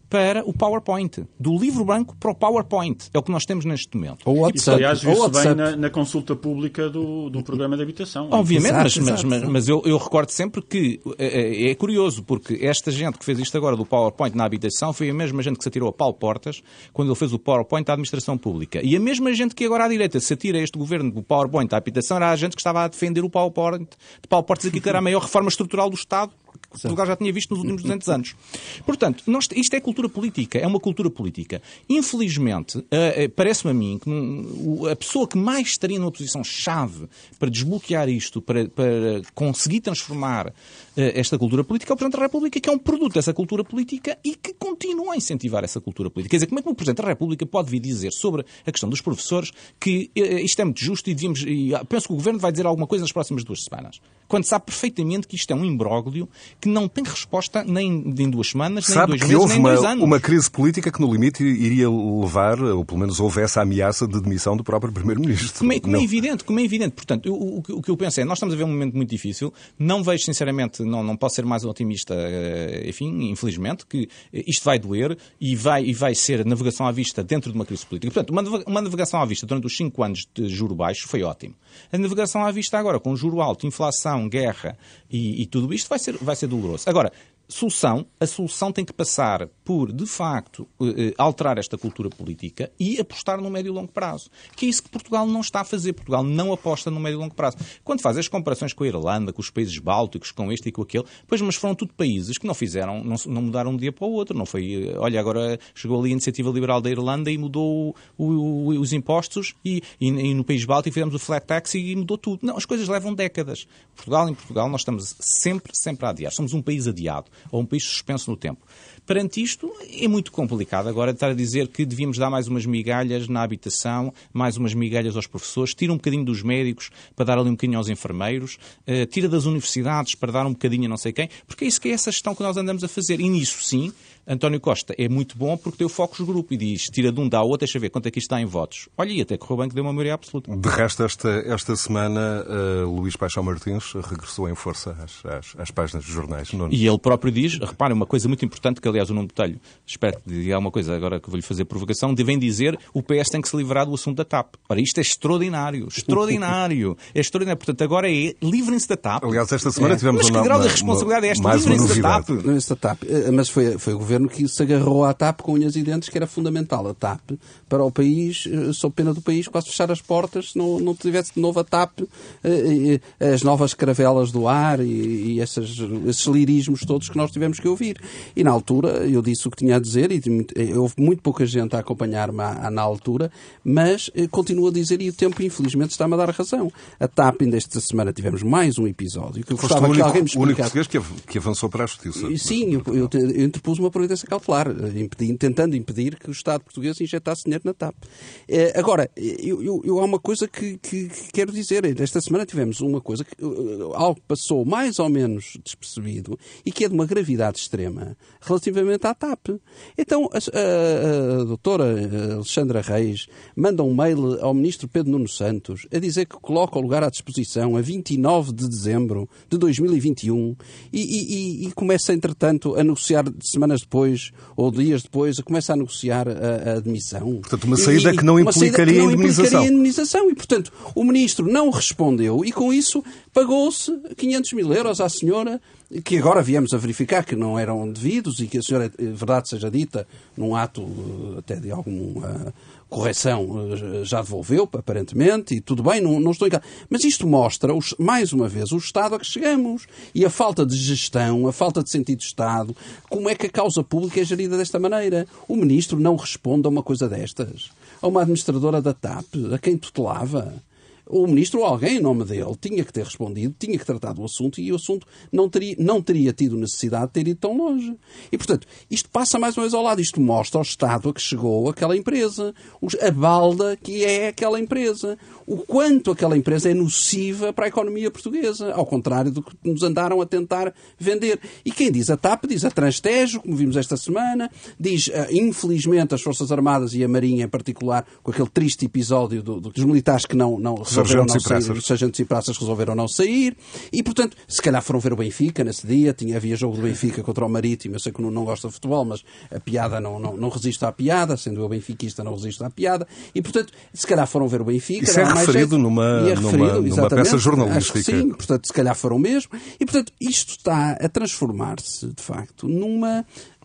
para o PowerPoint. Do livro branco para o PowerPoint. É o que nós temos neste momento. Ou WhatsApp. Isso, aliás, isso vem na, na, consulta pública do, do programa de habitação. Obviamente, exato, mas, exato. mas, mas, eu, eu, recordo sempre que é, é, curioso, porque esta gente que fez isto agora do PowerPoint na habitação foi a mesma gente que se atirou a Paulo Portas quando ele fez o PowerPoint à administração pública. E a mesma gente que agora à direita se atira a este governo do PowerPoint à habitação era a gente que estava a defender o PowerPoint de Paulo Portas aqui que era a maior reforma estrutural do Estado que Portugal já tinha visto nos últimos 200 anos. Portanto, nós, isto é cultura política, é uma cultura política. Infelizmente, uh, uh, parece-me a mim que a pessoa que mais estaria numa posição-chave para desbloquear isto, para, para conseguir transformar esta cultura política é o Presidente da República, que é um produto dessa cultura política e que continua a incentivar essa cultura política. Quer dizer, como é que o Presidente da República pode vir dizer sobre a questão dos professores que isto é muito justo e devíamos. E penso que o Governo vai dizer alguma coisa nas próximas duas semanas, quando sabe perfeitamente que isto é um imbróglio que não tem resposta nem em duas semanas, nem em dois meses, nem em dois anos. uma crise política que, no limite, iria levar, ou pelo menos houve essa ameaça de demissão do próprio Primeiro-Ministro. Como, é, como é, evidente, como é evidente. Portanto, o, o, o, que eu penso é, nós estamos a ver um momento muito difícil, não vejo, sinceramente, não, não posso ser mais otimista, eh, enfim, infelizmente, que isto vai doer e vai, e vai ser navegação à vista dentro de uma crise política. Portanto, uma, uma navegação à vista durante os cinco anos de juro baixo foi ótimo. A navegação à vista agora, com juro alto, inflação, guerra e, e tudo isto, vai ser, vai ser doloroso. Agora, solução, a solução tem que passar por, de facto, eh, eh, alterar esta cultura política e apostar no médio e longo prazo. Que é isso que Portugal não está a fazer. Portugal não aposta no médio e longo prazo. Quando faz as comparações com a Irlanda, com os países bálticos, com este e com aquele, pois, mas foram tudo países que não fizeram, não, não mudaram de um dia para o outro. Não foi, eh, olha, agora chegou ali a iniciativa liberal da Irlanda e mudou o, o, os impostos e, e, e, no país báltico fizemos o flat tax e mudou tudo. Não, as coisas levam décadas. Portugal, em Portugal, nós estamos sempre, sempre a adiar. Somos um país adiado ou um país suspenso no tempo. Perante isto, é muito complicado agora estar a dizer que devíamos dar mais umas migalhas na habitação, mais umas migalhas aos professores, tira um bocadinho dos médicos para dar ali um bocadinho aos enfermeiros, uh, tira das universidades para dar um bocadinho a não sei quem, porque é isso que é essa gestão que nós andamos a fazer. E nisso, sim, António Costa é muito bom porque tem o focus grupo e diz, tira de um, dá outro, deixa ver quanto é que isto está em votos. Olha, e até correu bem que deu uma maioria absoluta. De resto, esta, esta semana, uh, Luís Paixão Martins regressou em força às, às, às páginas dos jornais. Não... E ele próprio diz, reparem, uma coisa muito importante, que aliás o Nuno Botelho, espero que diga alguma coisa agora que vou-lhe fazer provocação, devem dizer o PS tem que se livrar do assunto da TAP. Ora, isto é extraordinário, extraordinário. é extraordinário. Portanto, agora é livrem-se da TAP. Aliás, esta semana é. tivemos Mas que uma, grau de responsabilidade é esta? Livrem-se da TAP. Da TAP. Eh, mas foi, foi o governo que se agarrou à TAP com unhas e dentes, que era fundamental. A TAP para o país, eh, sob pena do país, quase fechar as portas se não, não tivesse de novo a TAP, eh, as novas caravelas do ar e, e esses, esses lirismos todos que nós tivemos que ouvir. E na altura eu disse o que tinha a dizer e eh, houve muito pouca gente a acompanhar-me na altura, mas continuo a dizer e o tempo infelizmente está-me a dar razão. A TAP, ainda esta semana tivemos mais um episódio que eu gostava que alguém me o único português que, avançou para a justiça. Sim, eu, eu, eu interpus uma providência cautelar, eh, impedi, tentando impedir que o Estado português injetasse dinheiro na TAP. É, agora, eu, eu, eu, há uma coisa que, que, que, quero dizer. Esta semana tivemos uma coisa, que, algo que passou mais ou menos despercebido e que é de uma gravidade extrema relativamente à TAP. Então, a, a, a doutora Alexandra Reis manda um mail ao ministro Pedro Nuno Santos a dizer que coloca o lugar à disposição a 29 de dezembro de 2021 e, e, e começa, entretanto, a negociar semanas depois ou dias depois, começa a negociar a, a admissão. Portanto, uma saída e, que não implicaria que não indemnização. Implicaria indemnização. E, portanto, o ministro não respondeu e, com isso, pagou-se 500 mil euros à senhora que agora viemos a verificar que não eram devidos e que a senhora, eh, verdade seja dita, num ato eh, até de alguma correção, eh, já devolveu, aparentemente, e tudo bem, não, não estou em casa. Mas isto mostra, mais uma vez, o estado a que chegamos e a falta de gestão, a falta de sentido de Estado, como é que a causa pública é gerida desta maneira. O ministro não responde a uma coisa destas. A uma administradora da TAP, a quem tutelava o ministro ou alguém em nome dele tinha que ter respondido, tinha que tratar do assunto e o assunto não teria, não teria tido necessidade de ter ido tão longe. E, portanto, isto passa mais uma vez ao lado. Isto mostra ao Estado a que chegou aquela empresa, a balda que é aquela empresa, o quanto aquela empresa é nociva para a economia portuguesa, ao contrário do que nos andaram a tentar vender. E quem diz a TAP diz a Transtejo, como vimos esta semana, diz, ah, infelizmente, as Forças Armadas e a Marinha em particular, com aquele triste episódio do, do, dos militares que não, não resolveram não sair, os sargentos e praças resolveram não sair, e portanto, se calhar foram ver o Benfica nesse dia, tinha, havia jogo do Benfica contra o Marítimo, eu sei que não, não gosta de futebol, mas a piada não, não, não resiste à piada, sendo eu benfiquista não resisto à piada, e portanto, se calhar foram ver o Benfica. Isso é referido numa, é referido, numa, numa peça jornalística. sim, portanto, se calhar foram mesmo, e portanto, isto está a transformar-se, de facto, numa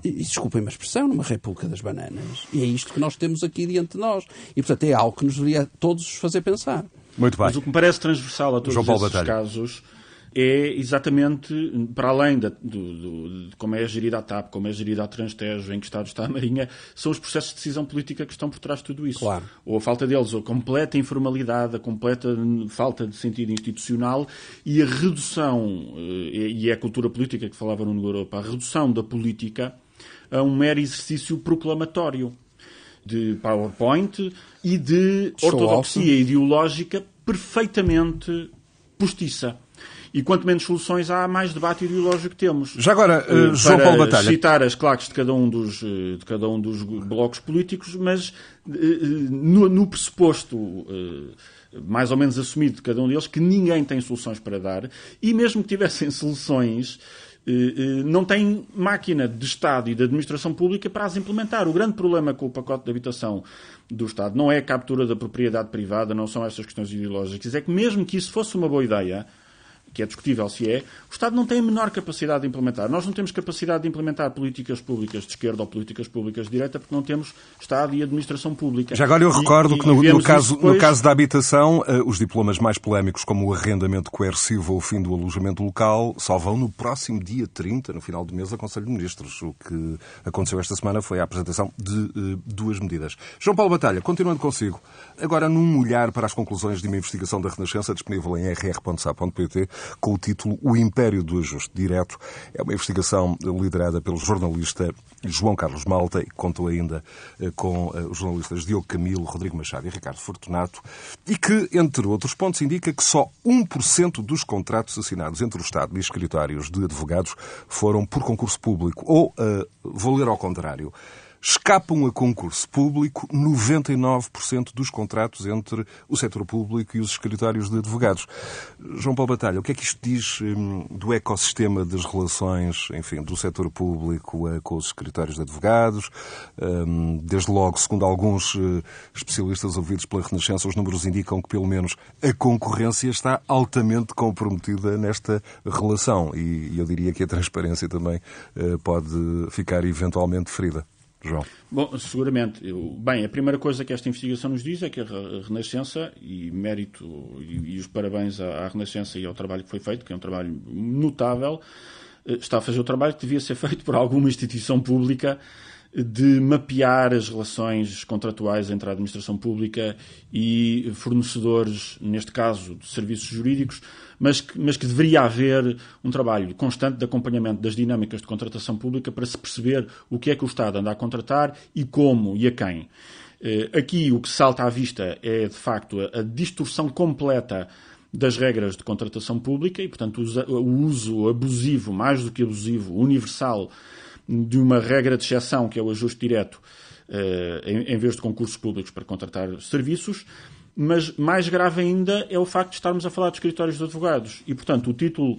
desculpem a expressão, numa república das bananas. E é isto que nós temos aqui diante de nós. E, portanto, é algo que nos deveria todos fazer pensar. Muito bem. Mas o que me parece transversal a todos esses casos é exatamente, para além da, do, do, de como é gerida a TAP, como é gerida a Transtejo, em que estado está a Marinha, são os processos de decisão política que estão por trás de tudo isso. Claro. Ou a falta deles, ou a completa informalidade, a completa falta de sentido institucional e a redução, eh, e é a cultura política que falava no Europa, a redução da política a um mero exercício proclamatório de PowerPoint e de ortodoxia ideológica perfeitamente postiça. E quanto menos soluções há, mais debate ideológico temos. Já agora, uh, João Paulo Batalha. citar as claques de cada um dos, de cada um dos blocos políticos, mas no, no, pressuposto mais ou menos assumido de cada um deles que ninguém tem soluções para dar e mesmo que tivessem soluções eh, eh, não tem máquina de Estado e de administração pública para as implementar. O grande problema com o pacote de habitação do Estado não é a captura da propriedade privada, não são essas questões ideológicas, é que mesmo que isso fosse uma boa ideia, que é discutível se é, o Estado não tem a menor capacidade de implementar. Nós não temos capacidade de implementar políticas públicas de esquerda ou políticas públicas de direita porque não temos Estado e administração pública. Já agora eu recordo e, que no, no caso, depois... no caso da habitação, uh, os diplomas mais polémicos, como o arrendamento coercivo ou o fim do alojamento local, só vão no próximo dia 30, no final do mês, a Conselho de Ministros. O que aconteceu esta semana foi a apresentação de uh, duas medidas. João Paulo Batalha, continuando consigo. Agora, num olhar para as conclusões de uma investigação da Renascença, disponível em rr.sa.pt, com o título O Império do Ajuste Direto. É uma investigação liderada pelo jornalista João Carlos Malta e contou ainda eh, com eh, os jornalistas Diogo Camilo, Rodrigo Machado e Ricardo Fortunato e que, entre outros pontos, indica que só 1% dos contratos assinados entre o Estado e escritórios de advogados foram por concurso público. Ou, uh, vou ler ao contrário, escapam a concurso público 99% dos contratos entre o setor público e os escritórios de advogados. João Paulo Batalha, o que é que isto diz hum, do ecossistema das relações, enfim, do setor público eh, com os escritórios de advogados? Hum, desde logo, segundo alguns eh, especialistas ouvidos pela Renascença, os números indicam que, pelo menos, a concorrência está altamente comprometida nesta relação e eu diria que a transparência também eh, pode ficar eventualmente ferida. João? Bom, seguramente. bem, a primeira coisa que esta investigação nos diz é que a Renascença, e mérito e, e os parabéns à, à, Renascença e ao trabalho que foi feito, que é um trabalho notável, está a fazer o trabalho que devia ser feito por alguma instituição pública de mapear as relações contratuais entre a administração pública e fornecedores, neste caso, de serviços jurídicos, mas que, mas que deveria haver um trabalho constante de acompanhamento das dinâmicas de contratação pública para se perceber o que é que o Estado anda a contratar e como e a quem. Eh, aqui o que salta à vista é, de facto, a distorção completa das regras de contratação pública e, portanto, o uso abusivo, mais do que abusivo, universal, de uma regra de exceção, que é o ajuste direto, eh, em vez de concursos públicos para contratar serviços. Mas mais grave ainda é o facto de estarmos a falar de escritórios de advogados. E, portanto, o título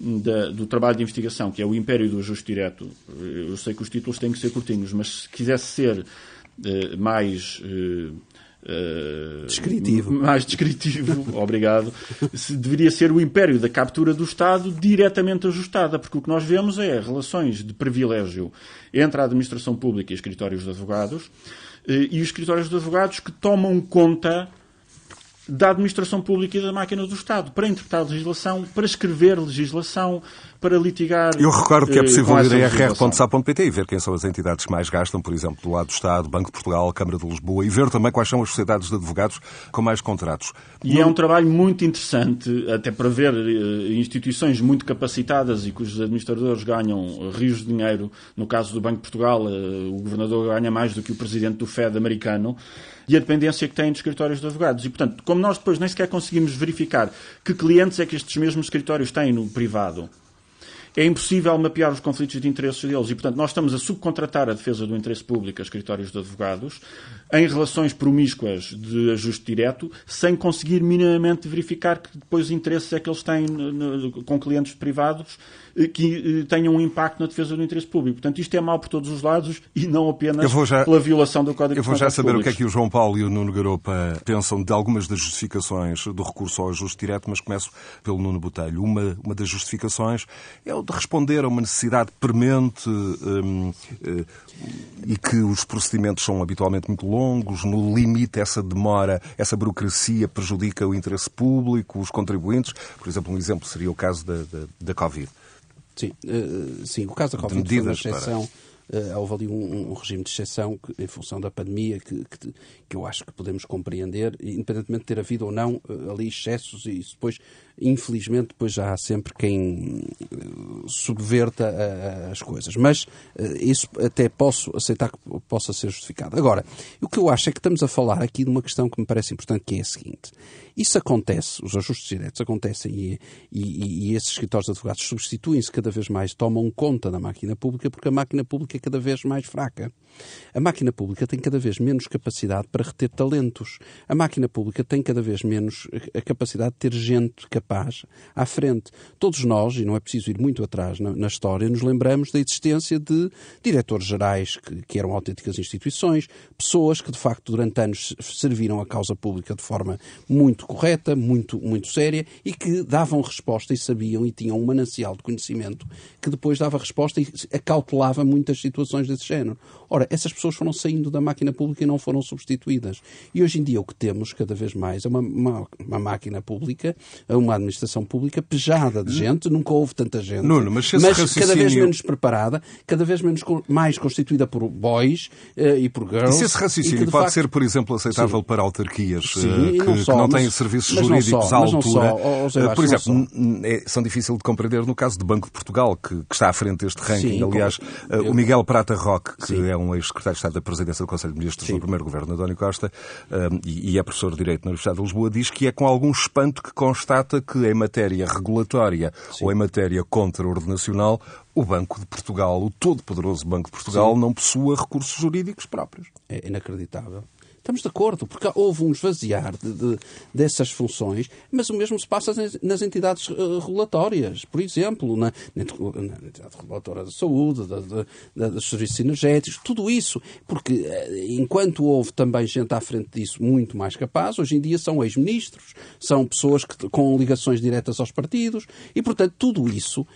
da, do trabalho de investigação, que é o Império do Ajuste Direto, eh, eu sei que os títulos têm que ser curtinhos, mas se quisesse ser eh, mais Uh, descritivo. Mais descritivo, obrigado. Se deveria ser o império da captura do Estado diretamente ajustada, porque o que nós vemos é relações de privilégio entre a administração pública e os escritórios de advogados, uh, e os escritórios de advogados que tomam conta da administração pública e da máquina do Estado, para interpretar legislação, para escrever legislação, para litigar. Eu recordo que é eh, possível ir a rr.sa.pt e ver quem são as entidades que mais gastam, por exemplo, do lado do Estado, Banco de Portugal, Câmara de Lisboa, e ver também quais são as sociedades de advogados com mais contratos. E é um trabalho muito interessante, até para ver eh, instituições muito capacitadas e cujos administradores ganham rios de dinheiro. No caso do Banco de Portugal, eh, o governador ganha mais do que o presidente do Fed americano e a dependência que têm de escritórios de advogados. E, portanto, como nós depois nem sequer conseguimos verificar que clientes é que estes mesmos escritórios têm no privado, é impossível mapear os conflitos de interesses deles. E, portanto, nós estamos a subcontratar a defesa do interesse público a escritórios de advogados em relações promíscuas de ajuste direto, sem conseguir minimamente verificar que depois os interesses é que eles têm com clientes privados eh, que eh, tenham um impacto na defesa do interesse público. Portanto, isto é mau por todos os lados e não apenas já, pela violação do Código Eu vou já saber públicos. o que é que o João Paulo e o Nuno Garopa pensam de algumas das justificações do recurso ao ajuste direto, mas começo pelo Nuno Botelho. Uma, uma das justificações é o de responder a uma necessidade premente um, um, e que os procedimentos são habitualmente muito longos, no limite essa demora, essa burocracia prejudica o interesse público, os contribuintes. Por exemplo, um exemplo seria o caso da, da, da Covid. Sim, uh, sim, o caso da Covid foi uma exceção. Uh, houve ali um, um, regime de exceção que, em função da pandemia que, que, que, eu acho que podemos compreender, independentemente de ter havido ou não uh, ali excessos e isso depois infelizmente, depois já há sempre quem eh, subverta eh, as coisas. Mas eh, isso até posso aceitar que possa ser justificado. Agora, o que eu acho é que estamos a falar aqui de uma questão que me parece importante, que é a seguinte. Isso acontece, os ajustes diretos acontecem e, e, e esses escritórios de advogados substituem-se cada vez mais, tomam conta da máquina pública, porque a máquina pública é cada vez mais fraca. A máquina pública tem cada vez menos capacidade para reter talentos. A máquina pública tem cada vez menos a capacidade de ter gente capaz à frente. Todos nós, e não é preciso ir muito atrás na, na história, nos lembramos da existência de diretores gerais que, que, eram autênticas instituições, pessoas que de facto durante anos serviram a causa pública de forma muito correta, muito, muito séria e que davam resposta e sabiam e tinham um manancial de conhecimento que depois dava resposta e acautelava muitas situações desse género. Ora, essas pessoas foram saindo da máquina pública e não foram substituídas. E hoje em dia o que temos, cada vez mais, é uma, uma, uma máquina pública, uma administração pública pejada de gente, nunca houve tanta gente, Nuno, mas, mas raciocínio... cada vez menos preparada, cada vez menos, mais constituída por boys uh, e por girls. E se esse raciocínio pode facto... ser, por exemplo, aceitável sim. para autarquias sim, uh, que, não, só, que não têm serviços jurídicos só, à altura? Só, uh, por exemplo, é, são difíceis de compreender no caso do Banco de Portugal, que, que está à frente deste ranking. Sim, Aliás, o Miguel Prata Roque, que é um ex-secretário de Estado da Presidência do Conselho de Ministros Sim. do primeiro governo, António Costa, um, e, e é professor de Direito na Universidade de Lisboa, diz que é com algum espanto que constata que em matéria regulatória Sim. ou em matéria contra-ordenacional o Banco de Portugal, o todo-poderoso Banco de Portugal, Sim. não possua recursos jurídicos próprios. É inacreditável. Estamos de acordo, porque houve um esvaziar de, de, dessas funções, mas o mesmo se passa nas entidades uh, regulatórias. Por exemplo, na, na, entidade regulatória da saúde, da, da, dos serviços energéticos, tudo isso. Porque uh, enquanto houve também gente à frente disso muito mais capaz, hoje em dia são ex-ministros, são pessoas que, com ligações diretas aos partidos, e portanto tudo isso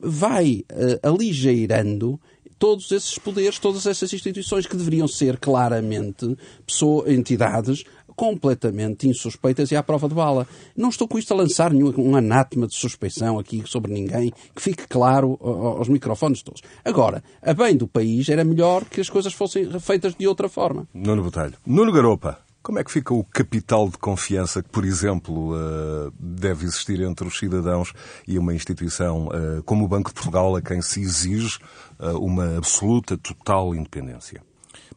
vai uh, aligeirando todos esses poderes, todas essas instituições que deveriam ser claramente pessoas, entidades completamente insuspeitas e à prova de bala. Não estou com isto a lançar nenhum um anátema de suspeição aqui sobre ninguém, que fique claro aos microfones todos. Agora, a bem do país era melhor que as coisas fossem feitas de outra forma. Nuno Botelho. Nuno Garopa. Como é que fica o capital de confiança que, por exemplo, eh, deve existir entre os cidadãos e uma instituição eh, como o Banco de Portugal, a quem se exige eh, uma absoluta, total independência?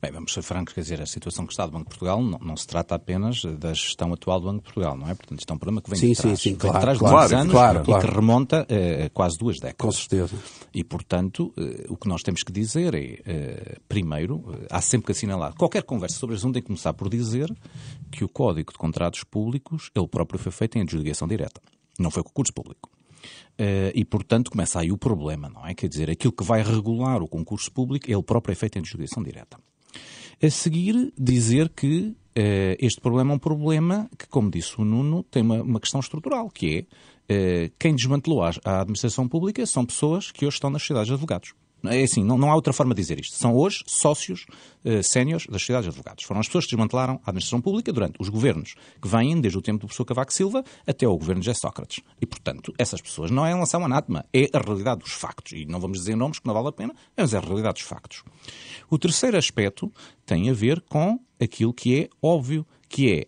Bem, vamos ser francos, quer dizer, a situação que está do Banco de Portugal não, não, se trata apenas da gestão atual do Banco de Portugal, não é? Portanto, isto é um problema que vem sim, de trás, sim, sim, claro, de trás claro, de anos claro, e claro. que remonta a quase duas décadas. Com certeza. E, portanto, eh, o que nós temos que dizer é, eh, primeiro, eh, há sempre que assinalar. Qualquer conversa sobre assunto tem que começar por dizer que o Código de Contratos Públicos, ele próprio foi feito em adjudicação direta. Não foi concurso público. e, portanto, começa aí o problema, não é? Quer dizer, aquilo que vai regular o concurso público, ele próprio é feito em adjudicação direta. A seguir, dizer que uh, este problema é um problema que, como disse o Nuno, tem uma, uma questão estrutural, que é uh, quem desmantelou a, a, administração pública são pessoas que hoje estão nas sociedades de advogados. É assim, não, não há outra forma de dizer isto. São hoje sócios uh, séniores das sociedades de advogados. Foram as pessoas que desmantelaram a administração pública durante os governos que vêm desde o tempo do professor Cavaco Silva até o governo de Sócrates. E, portanto, essas pessoas não é em relação a anátema, é a realidade dos factos. E não vamos dizer nomes que não vale a pena, mas é a realidade dos factos. O terceiro aspecto tem a ver com aquilo que é óbvio, que é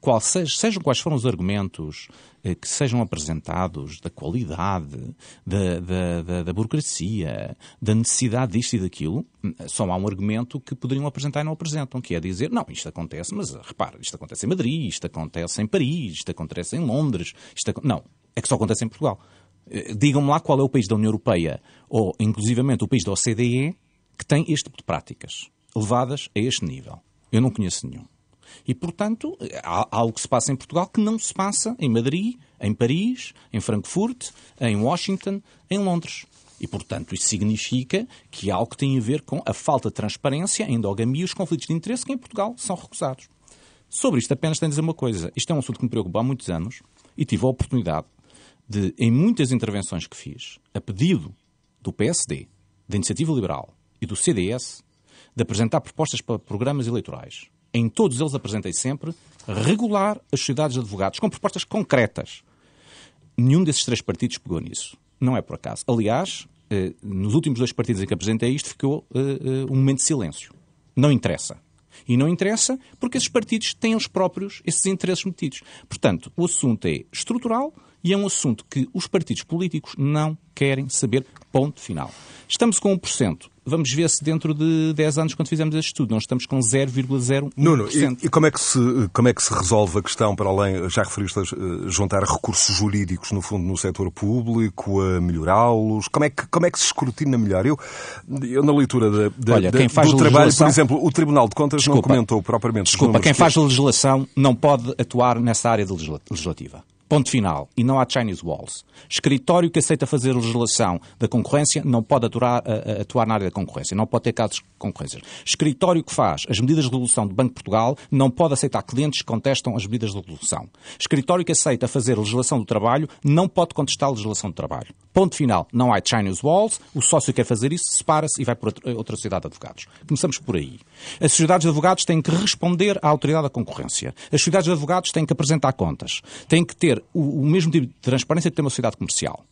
qual seja, sejam quais foram os argumentos uh, que sejam apresentados da qualidade, da, da, da, da, burocracia, da necessidade disto e daquilo, só há um argumento que poderiam apresentar e não apresentam, que é dizer, não, isto acontece, mas repare, isto acontece em Madrid, isto acontece em Paris, isto acontece em Londres, isto não, é que só acontece em Portugal. Digam-me lá qual é o país da União Europeia, ou inclusivamente o país da OCDE, que tem este tipo de práticas, levadas a este nível. Eu não conheço nenhum. E, portanto, há algo que se passa em Portugal que não se passa em Madrid, em Paris, em Frankfurt, em Washington, em Londres. E, portanto, isso significa que há algo que tem a ver com a falta de transparência, a endogamia e os conflitos de interesse que em Portugal são recusados. Sobre isto apenas tenho a dizer uma coisa. Isto é um assunto que me preocupa há muitos anos e tive a oportunidade de, em muitas intervenções que fiz, a pedido do PSD, da Iniciativa Liberal e do CDS, de apresentar propostas para programas eleitorais. Em todos eles apresentei sempre regular as sociedades de advogados com propostas concretas. Nenhum desses três partidos pegou nisso. Não é por acaso. Aliás, eh, nos últimos dois partidos em que apresentei isto, ficou eh, eh, um momento de silêncio. Não interessa. E não interessa porque esses partidos têm os próprios esses interesses metidos. Portanto, o assunto é estrutural e é um assunto que os partidos políticos não querem saber. Ponto final. Estamos com 1%. Vamos ver se dentro de 10 anos, quando fizermos este estudo, nós estamos com 0,01%. Nuno, e, e, como, é que se, como é que se resolve a questão, para além, já referiste a uh, juntar recursos jurídicos, no fundo, no setor público, a melhorá-los? Como, é que, como é que se escrutina melhor? Eu, eu na leitura da, da, Olha, quem faz do trabalho, por exemplo, o Tribunal de Contas desculpa, não comentou propriamente Desculpa, quem que... faz legislação não pode atuar nessa área legislativa. Ponto final. E não há Chinese Walls. Escritório que aceita fazer legislação da concorrência não pode atuar, atuar na área da concorrência, não pode ter casos de concorrência. Escritório que faz as medidas de resolução do Banco de Portugal não pode aceitar clientes que contestam as medidas de resolução. Escritório que aceita fazer legislação do trabalho não pode contestar a legislação do trabalho. Ponto final. Não há Chinese Walls, o sócio quer fazer isso, separa-se e vai para outra sociedade de advogados. Começamos por aí. As sociedades de advogados têm que responder à autoridade da concorrência. As sociedades de advogados têm que apresentar contas. Têm que ter o, o mesmo tipo de transparência que tem uma sociedade comercial.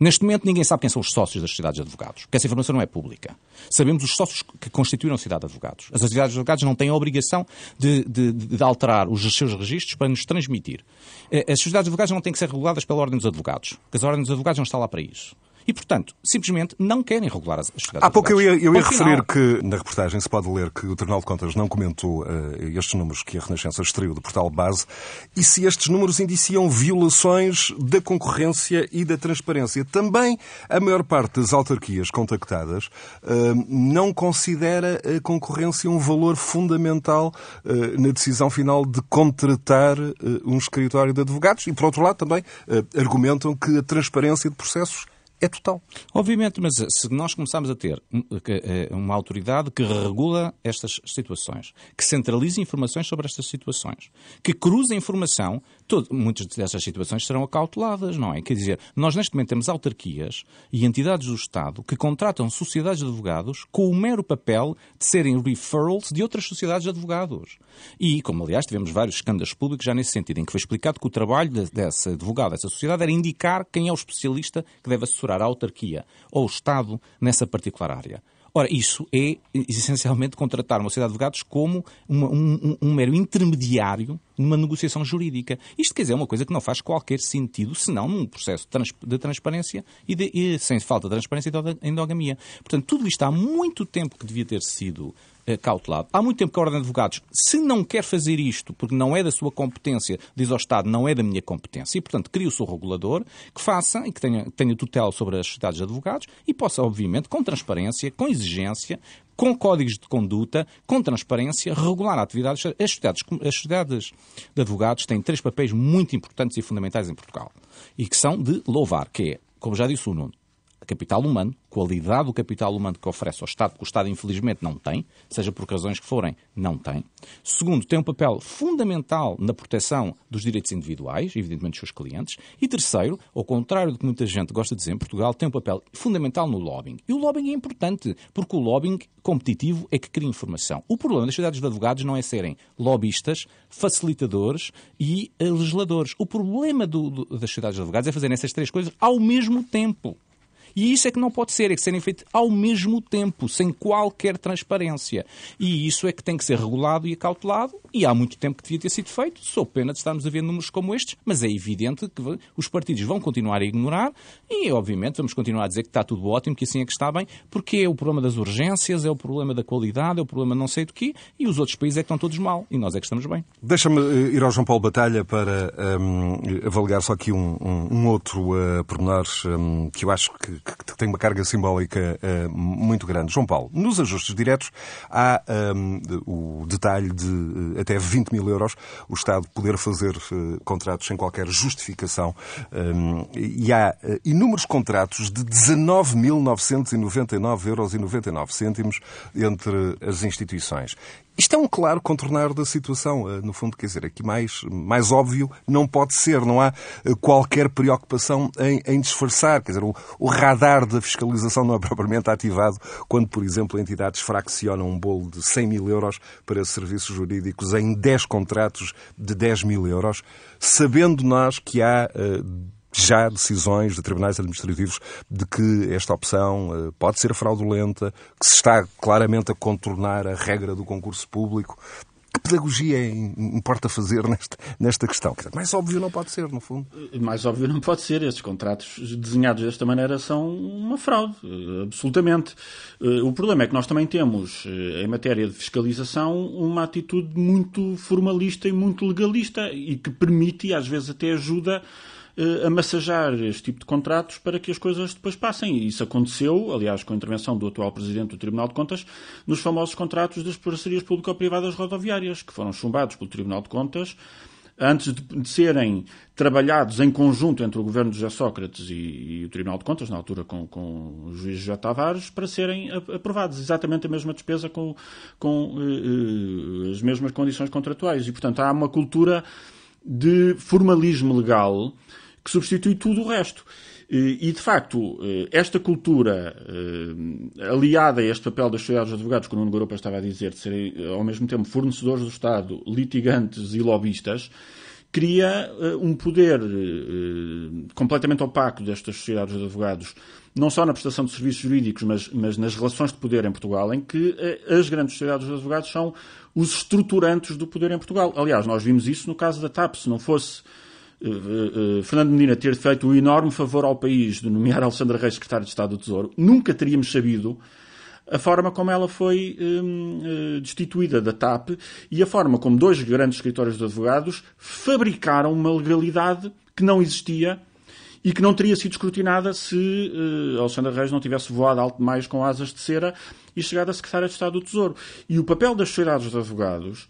Neste momento, ninguém sabe quem são os sócios das sociedades de advogados, porque essa informação não é pública. Sabemos os sócios que constituem a sociedade de advogados. As sociedades de advogados não têm a obrigação de, de, de alterar os seus registros para nos transmitir. As sociedades de advogados não têm que ser reguladas pela Ordem dos Advogados, porque a Ordem dos Advogados não está lá para isso. E, portanto, simplesmente não querem regular as sociedades Há pouco eu ia, eu ia referir final. que, na reportagem, se pode ler que o Tribunal de Contas não comentou uh, estes números que a Renascença extraiu do portal base e se estes números indiciam violações da concorrência e da transparência. Também a maior parte das autarquias contactadas uh, não considera a concorrência um valor fundamental uh, na decisão final de contratar um escritório de advogados e, por outro lado, também argumentam que a transparência de processos é total. Obviamente, mas se nós começarmos a ter uma autoridade que regula estas situações, que centralize informações sobre estas situações, que cruza informação, muitas dessas situações serão acauteladas, não é? Quer dizer, nós neste momento temos autarquias e entidades do Estado que contratam sociedades de advogados com o mero papel de serem referrals de outras sociedades de advogados. E, como aliás tivemos vários escândalos públicos já nesse sentido, em que foi explicado que o trabalho de, desse advogado, dessa sociedade, era indicar quem é o especialista que deve assessorar a autarquia ou o Estado nessa particular área. Ora, isso é essencialmente contratar uma sociedade de advogados como uma, um, um, mero intermediário numa negociação jurídica. Isto quer dizer, é uma coisa que não faz qualquer sentido, senão num processo de transparência e, de, e sem falta de transparência e de endogamia. Portanto, tudo isto há muito tempo que devia ter sido eh, cautelado. Há muito tempo que a Ordem de Advogados, se não quer fazer isto, porque não é da sua competência, diz ao Estado, não é da minha competência, e, portanto, cria o seu regulador, que faça e que tenha, tenha tutela sobre as sociedades de advogados e possa, obviamente, com transparência, com exigência, com códigos de conduta, com transparência, regular a atividade. As sociedades, as sociedades de advogados têm três papéis muito importantes e fundamentais em Portugal e que são de louvar, que é, como já disse o Nuno, capital humano, qualidade do capital humano que oferece ao Estado, que o Estado infelizmente não tem, seja por razões que forem, não tem. Segundo, tem um papel fundamental na proteção dos direitos individuais, evidentemente dos seus clientes. E terceiro, ao contrário do que muita gente gosta de dizer, Portugal tem um papel fundamental no lobbying. E o lobbying é importante, porque o lobbying competitivo é que cria informação. O problema das sociedades de advogados não é serem lobistas, facilitadores e legisladores. O problema do, do, das sociedades de advogados é fazerem essas três coisas ao mesmo tempo. E isso é que não pode ser, é que serem feitos ao mesmo tempo, sem qualquer transparência. E isso é que tem que ser regulado e acautelado, e há muito tempo que devia ter sido feito, sou pena de estarmos a ver números como estes, mas é evidente que os partidos vão continuar a ignorar e, obviamente, vamos continuar a dizer que está tudo ótimo, que assim é que está bem, porque é o problema das urgências, é o problema da qualidade, é o problema não sei do quê, e os outros países é que estão todos mal, e nós é que estamos bem. Deixa-me eh, ir ao João Paulo Batalha para um, ehm, avaliar só aqui um, um, um outro uh, pormenor um, ehm, que eu acho que, que tem uma carga simbólica uh, muito grande. João Paulo, nos ajustes diretos há um, o detalhe de uh, até 20 mil euros o Estado poder fazer uh, contratos sem qualquer justificação um, e há inúmeros contratos de 19.999 euros e 99 cêntimos entre as instituições. Isto é um claro contornar da situação. Eh, no fundo, quer dizer, aqui mais, mais óbvio não pode ser. Não há eh, qualquer preocupação em, em disfarçar. Quer dizer, o, o, radar da fiscalização não é propriamente ativado quando, por exemplo, entidades fraccionam um bolo de 100 mil euros para serviços jurídicos em 10 contratos de 10 mil euros, sabendo nós que há. Uh, já decisões de tribunais administrativos de que esta opção eh, pode ser fraudulenta, que se está claramente a contornar a regra do concurso público. Que pedagogia importa fazer nesta, nesta questão? Mais óbvio não pode ser, no fundo. Mais óbvio não pode ser. Estes contratos desenhados desta maneira são uma fraude, eh, absolutamente. Eh, o problema é que nós também temos, em matéria de fiscalização, uma atitude muito formalista e muito legalista e que permite e às vezes até ajuda uh, a massajar este tipo de contratos para que as coisas depois passem. E isso aconteceu, aliás, com a intervenção do atual Presidente do Tribunal de Contas, nos famosos contratos das parcerias público-privadas rodoviárias, que foram chumbados pelo Tribunal de Contas antes de, serem trabalhados em conjunto entre o governo de José Sócrates e, e, o Tribunal de Contas, na altura com, com o juiz José Tavares, para serem aprovados. Exatamente a mesma despesa com, com uh, uh, as mesmas condições contratuais. E, portanto, há uma cultura de formalismo legal que substitui tudo o resto. E, de facto, eh, esta cultura, eh, aliada a este papel das sociedades de advogados, que o Nuno Garopa estava a dizer, de serem eh, ao mesmo tempo fornecedores do Estado, litigantes e lobistas, cria um poder completamente opaco destas sociedades de advogados, não só na prestação de serviços jurídicos, mas, mas nas relações de poder em Portugal, em que as grandes sociedades de advogados são os estruturantes do poder em Portugal. Aliás, nós vimos isso no caso da TAP. Se não fosse uh, uh, Fernando Medina ter feito o enorme favor ao país de nomear Alexandre Reis secretário de Estado do Tesouro, nunca teríamos sabido a forma como ela foi uh, destituída da TAP e a forma como dois grandes escritórios de advogados fabricaram uma legalidade que não existia e que não teria sido escrutinada se uh, Reis não tivesse voado alto demais com asas de cera e chegado a secretário de Estado do Tesouro. E o papel das sociedades de advogados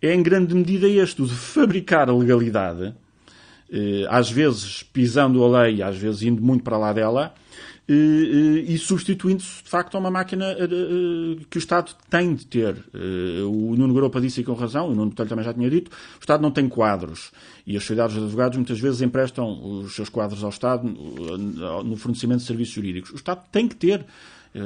é em grande medida este, o de fabricar a legalidade, uh, às vezes pisando a lei, às vezes indo muito para lá dela, e substituindo-se, de facto, a uma máquina que o Estado tem de ter. O Nuno Garopa disse com razão, o Nuno Botelho também já tinha dito, o Estado não tem quadros. E as sociedades de advogados muitas vezes emprestam os seus quadros ao Estado no fornecimento de serviços jurídicos. O Estado tem que ter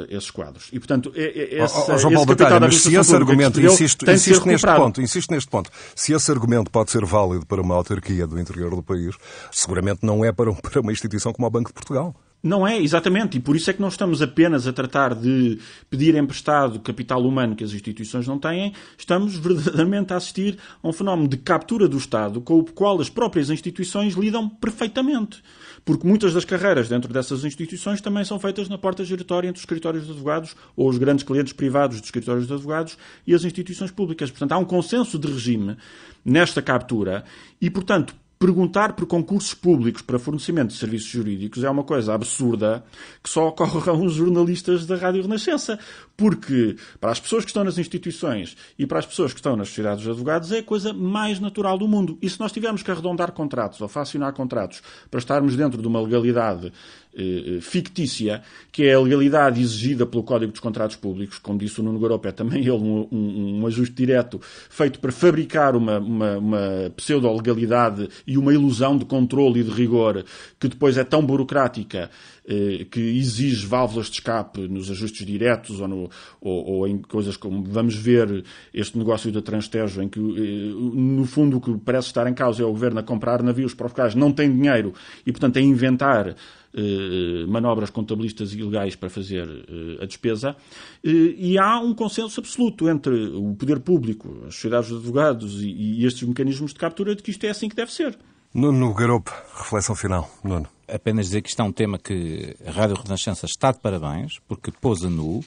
esses quadros. E, portanto, esse, oh, oh, João Paulo Batalha, mas se esse argumento, insisto, insisto neste ponto, insisto neste ponto, se esse argumento pode ser válido para uma autarquia do interior do país, seguramente não é para, para uma instituição como o Banco de Portugal. Não é, exatamente, e por isso é que não estamos apenas a tratar de pedir emprestado capital humano que as instituições não têm, estamos verdadeiramente a assistir a um fenómeno de captura do Estado com o qual as próprias instituições lidam perfeitamente. Porque muitas das carreiras dentro dessas instituições também são feitas na porta giratória entre os escritórios de advogados ou os grandes clientes privados dos escritórios de advogados e as instituições públicas. Portanto, há um consenso de regime nesta captura e, portanto, perguntar por concursos públicos para fornecimento de serviços jurídicos é uma coisa absurda que só ocorre a uns jornalistas da Rádio Renascença. Porque para as pessoas que estão nas instituições e para as pessoas que estão nas sociedades de advogados é a coisa mais natural do mundo. E se nós tivermos que arredondar contratos ou facionar contratos para estarmos dentro de uma legalidade eh, fictícia, que é a legalidade exigida pelo Código dos Contratos Públicos, como disse o Nuno Garopa, é também ele um, um, um ajuste direto feito para fabricar uma, uma, uma pseudo-legalidade e uma ilusão de controle e de rigor que depois é tão burocrática eh, que exige válvulas de escape nos ajustes diretos ou, no, ou, ou, em coisas como vamos ver este negócio da Transtejo, em que eh, no fundo o que parece estar em causa é o governo a comprar navios para não tem dinheiro e, portanto, a inventar eh, manobras contabilistas ilegais para fazer eh, a despesa, eh, e há um consenso absoluto entre o poder público, as sociedades de advogados e estes mecanismos de captura de que isto é assim que deve ser. Nuno Garopo, reflexão final. Nuno. Apenas dizer que isto é um tema que a Rádio Renascença está de parabéns, porque pôs a nu.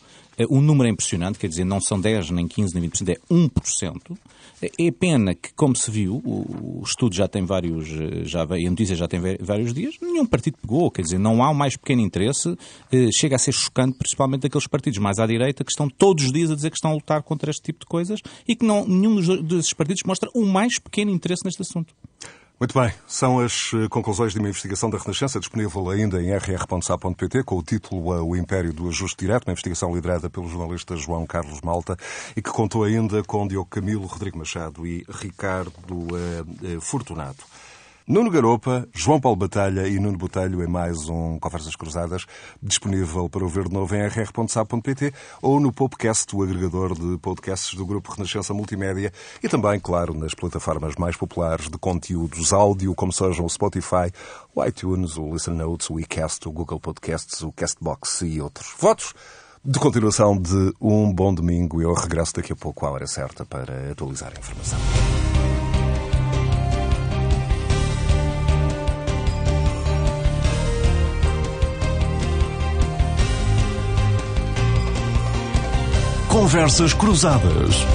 O número é impressionante, quer dizer, não são 10, nem 15, nem 20%, é 1%. É pena que, como se viu, o estudo já tem vários, já, a notícia já tem vários dias, nenhum partido pegou, quer dizer, não há o mais pequeno interesse, eh, chega a ser chocante, principalmente aqueles partidos mais à direita que estão todos os dias a dizer que estão a lutar contra este tipo de coisas e que não, nenhum desses partidos mostra o mais pequeno interesse neste assunto. Muito bem, são as eh, conclusões de uma investigação da Renascença, disponível ainda em rr.sa.pt, com o título O Império do Ajuste Direto, uma investigação liderada pelo jornalista João Carlos Malta e que contou ainda com Diogo Camilo, Rodrigo Machado e Ricardo uh, Fortunato. Nuno Garopa, João Paulo Batalha e Nuno Botelho em mais um Conversas Cruzadas, disponível para ouvir de novo em rr.sa.pt ou no podcast, o agregador de podcasts do Grupo Renascença Multimédia e também, claro, nas plataformas mais populares de conteúdos áudio, como sejam o Spotify, o iTunes, o Listen Notes, o iCast, o Google Podcasts, o Castbox e outros. Votos de continuação de um bom domingo. Eu regresso daqui a pouco à hora certa para atualizar a informação. Conversas Cruzadas.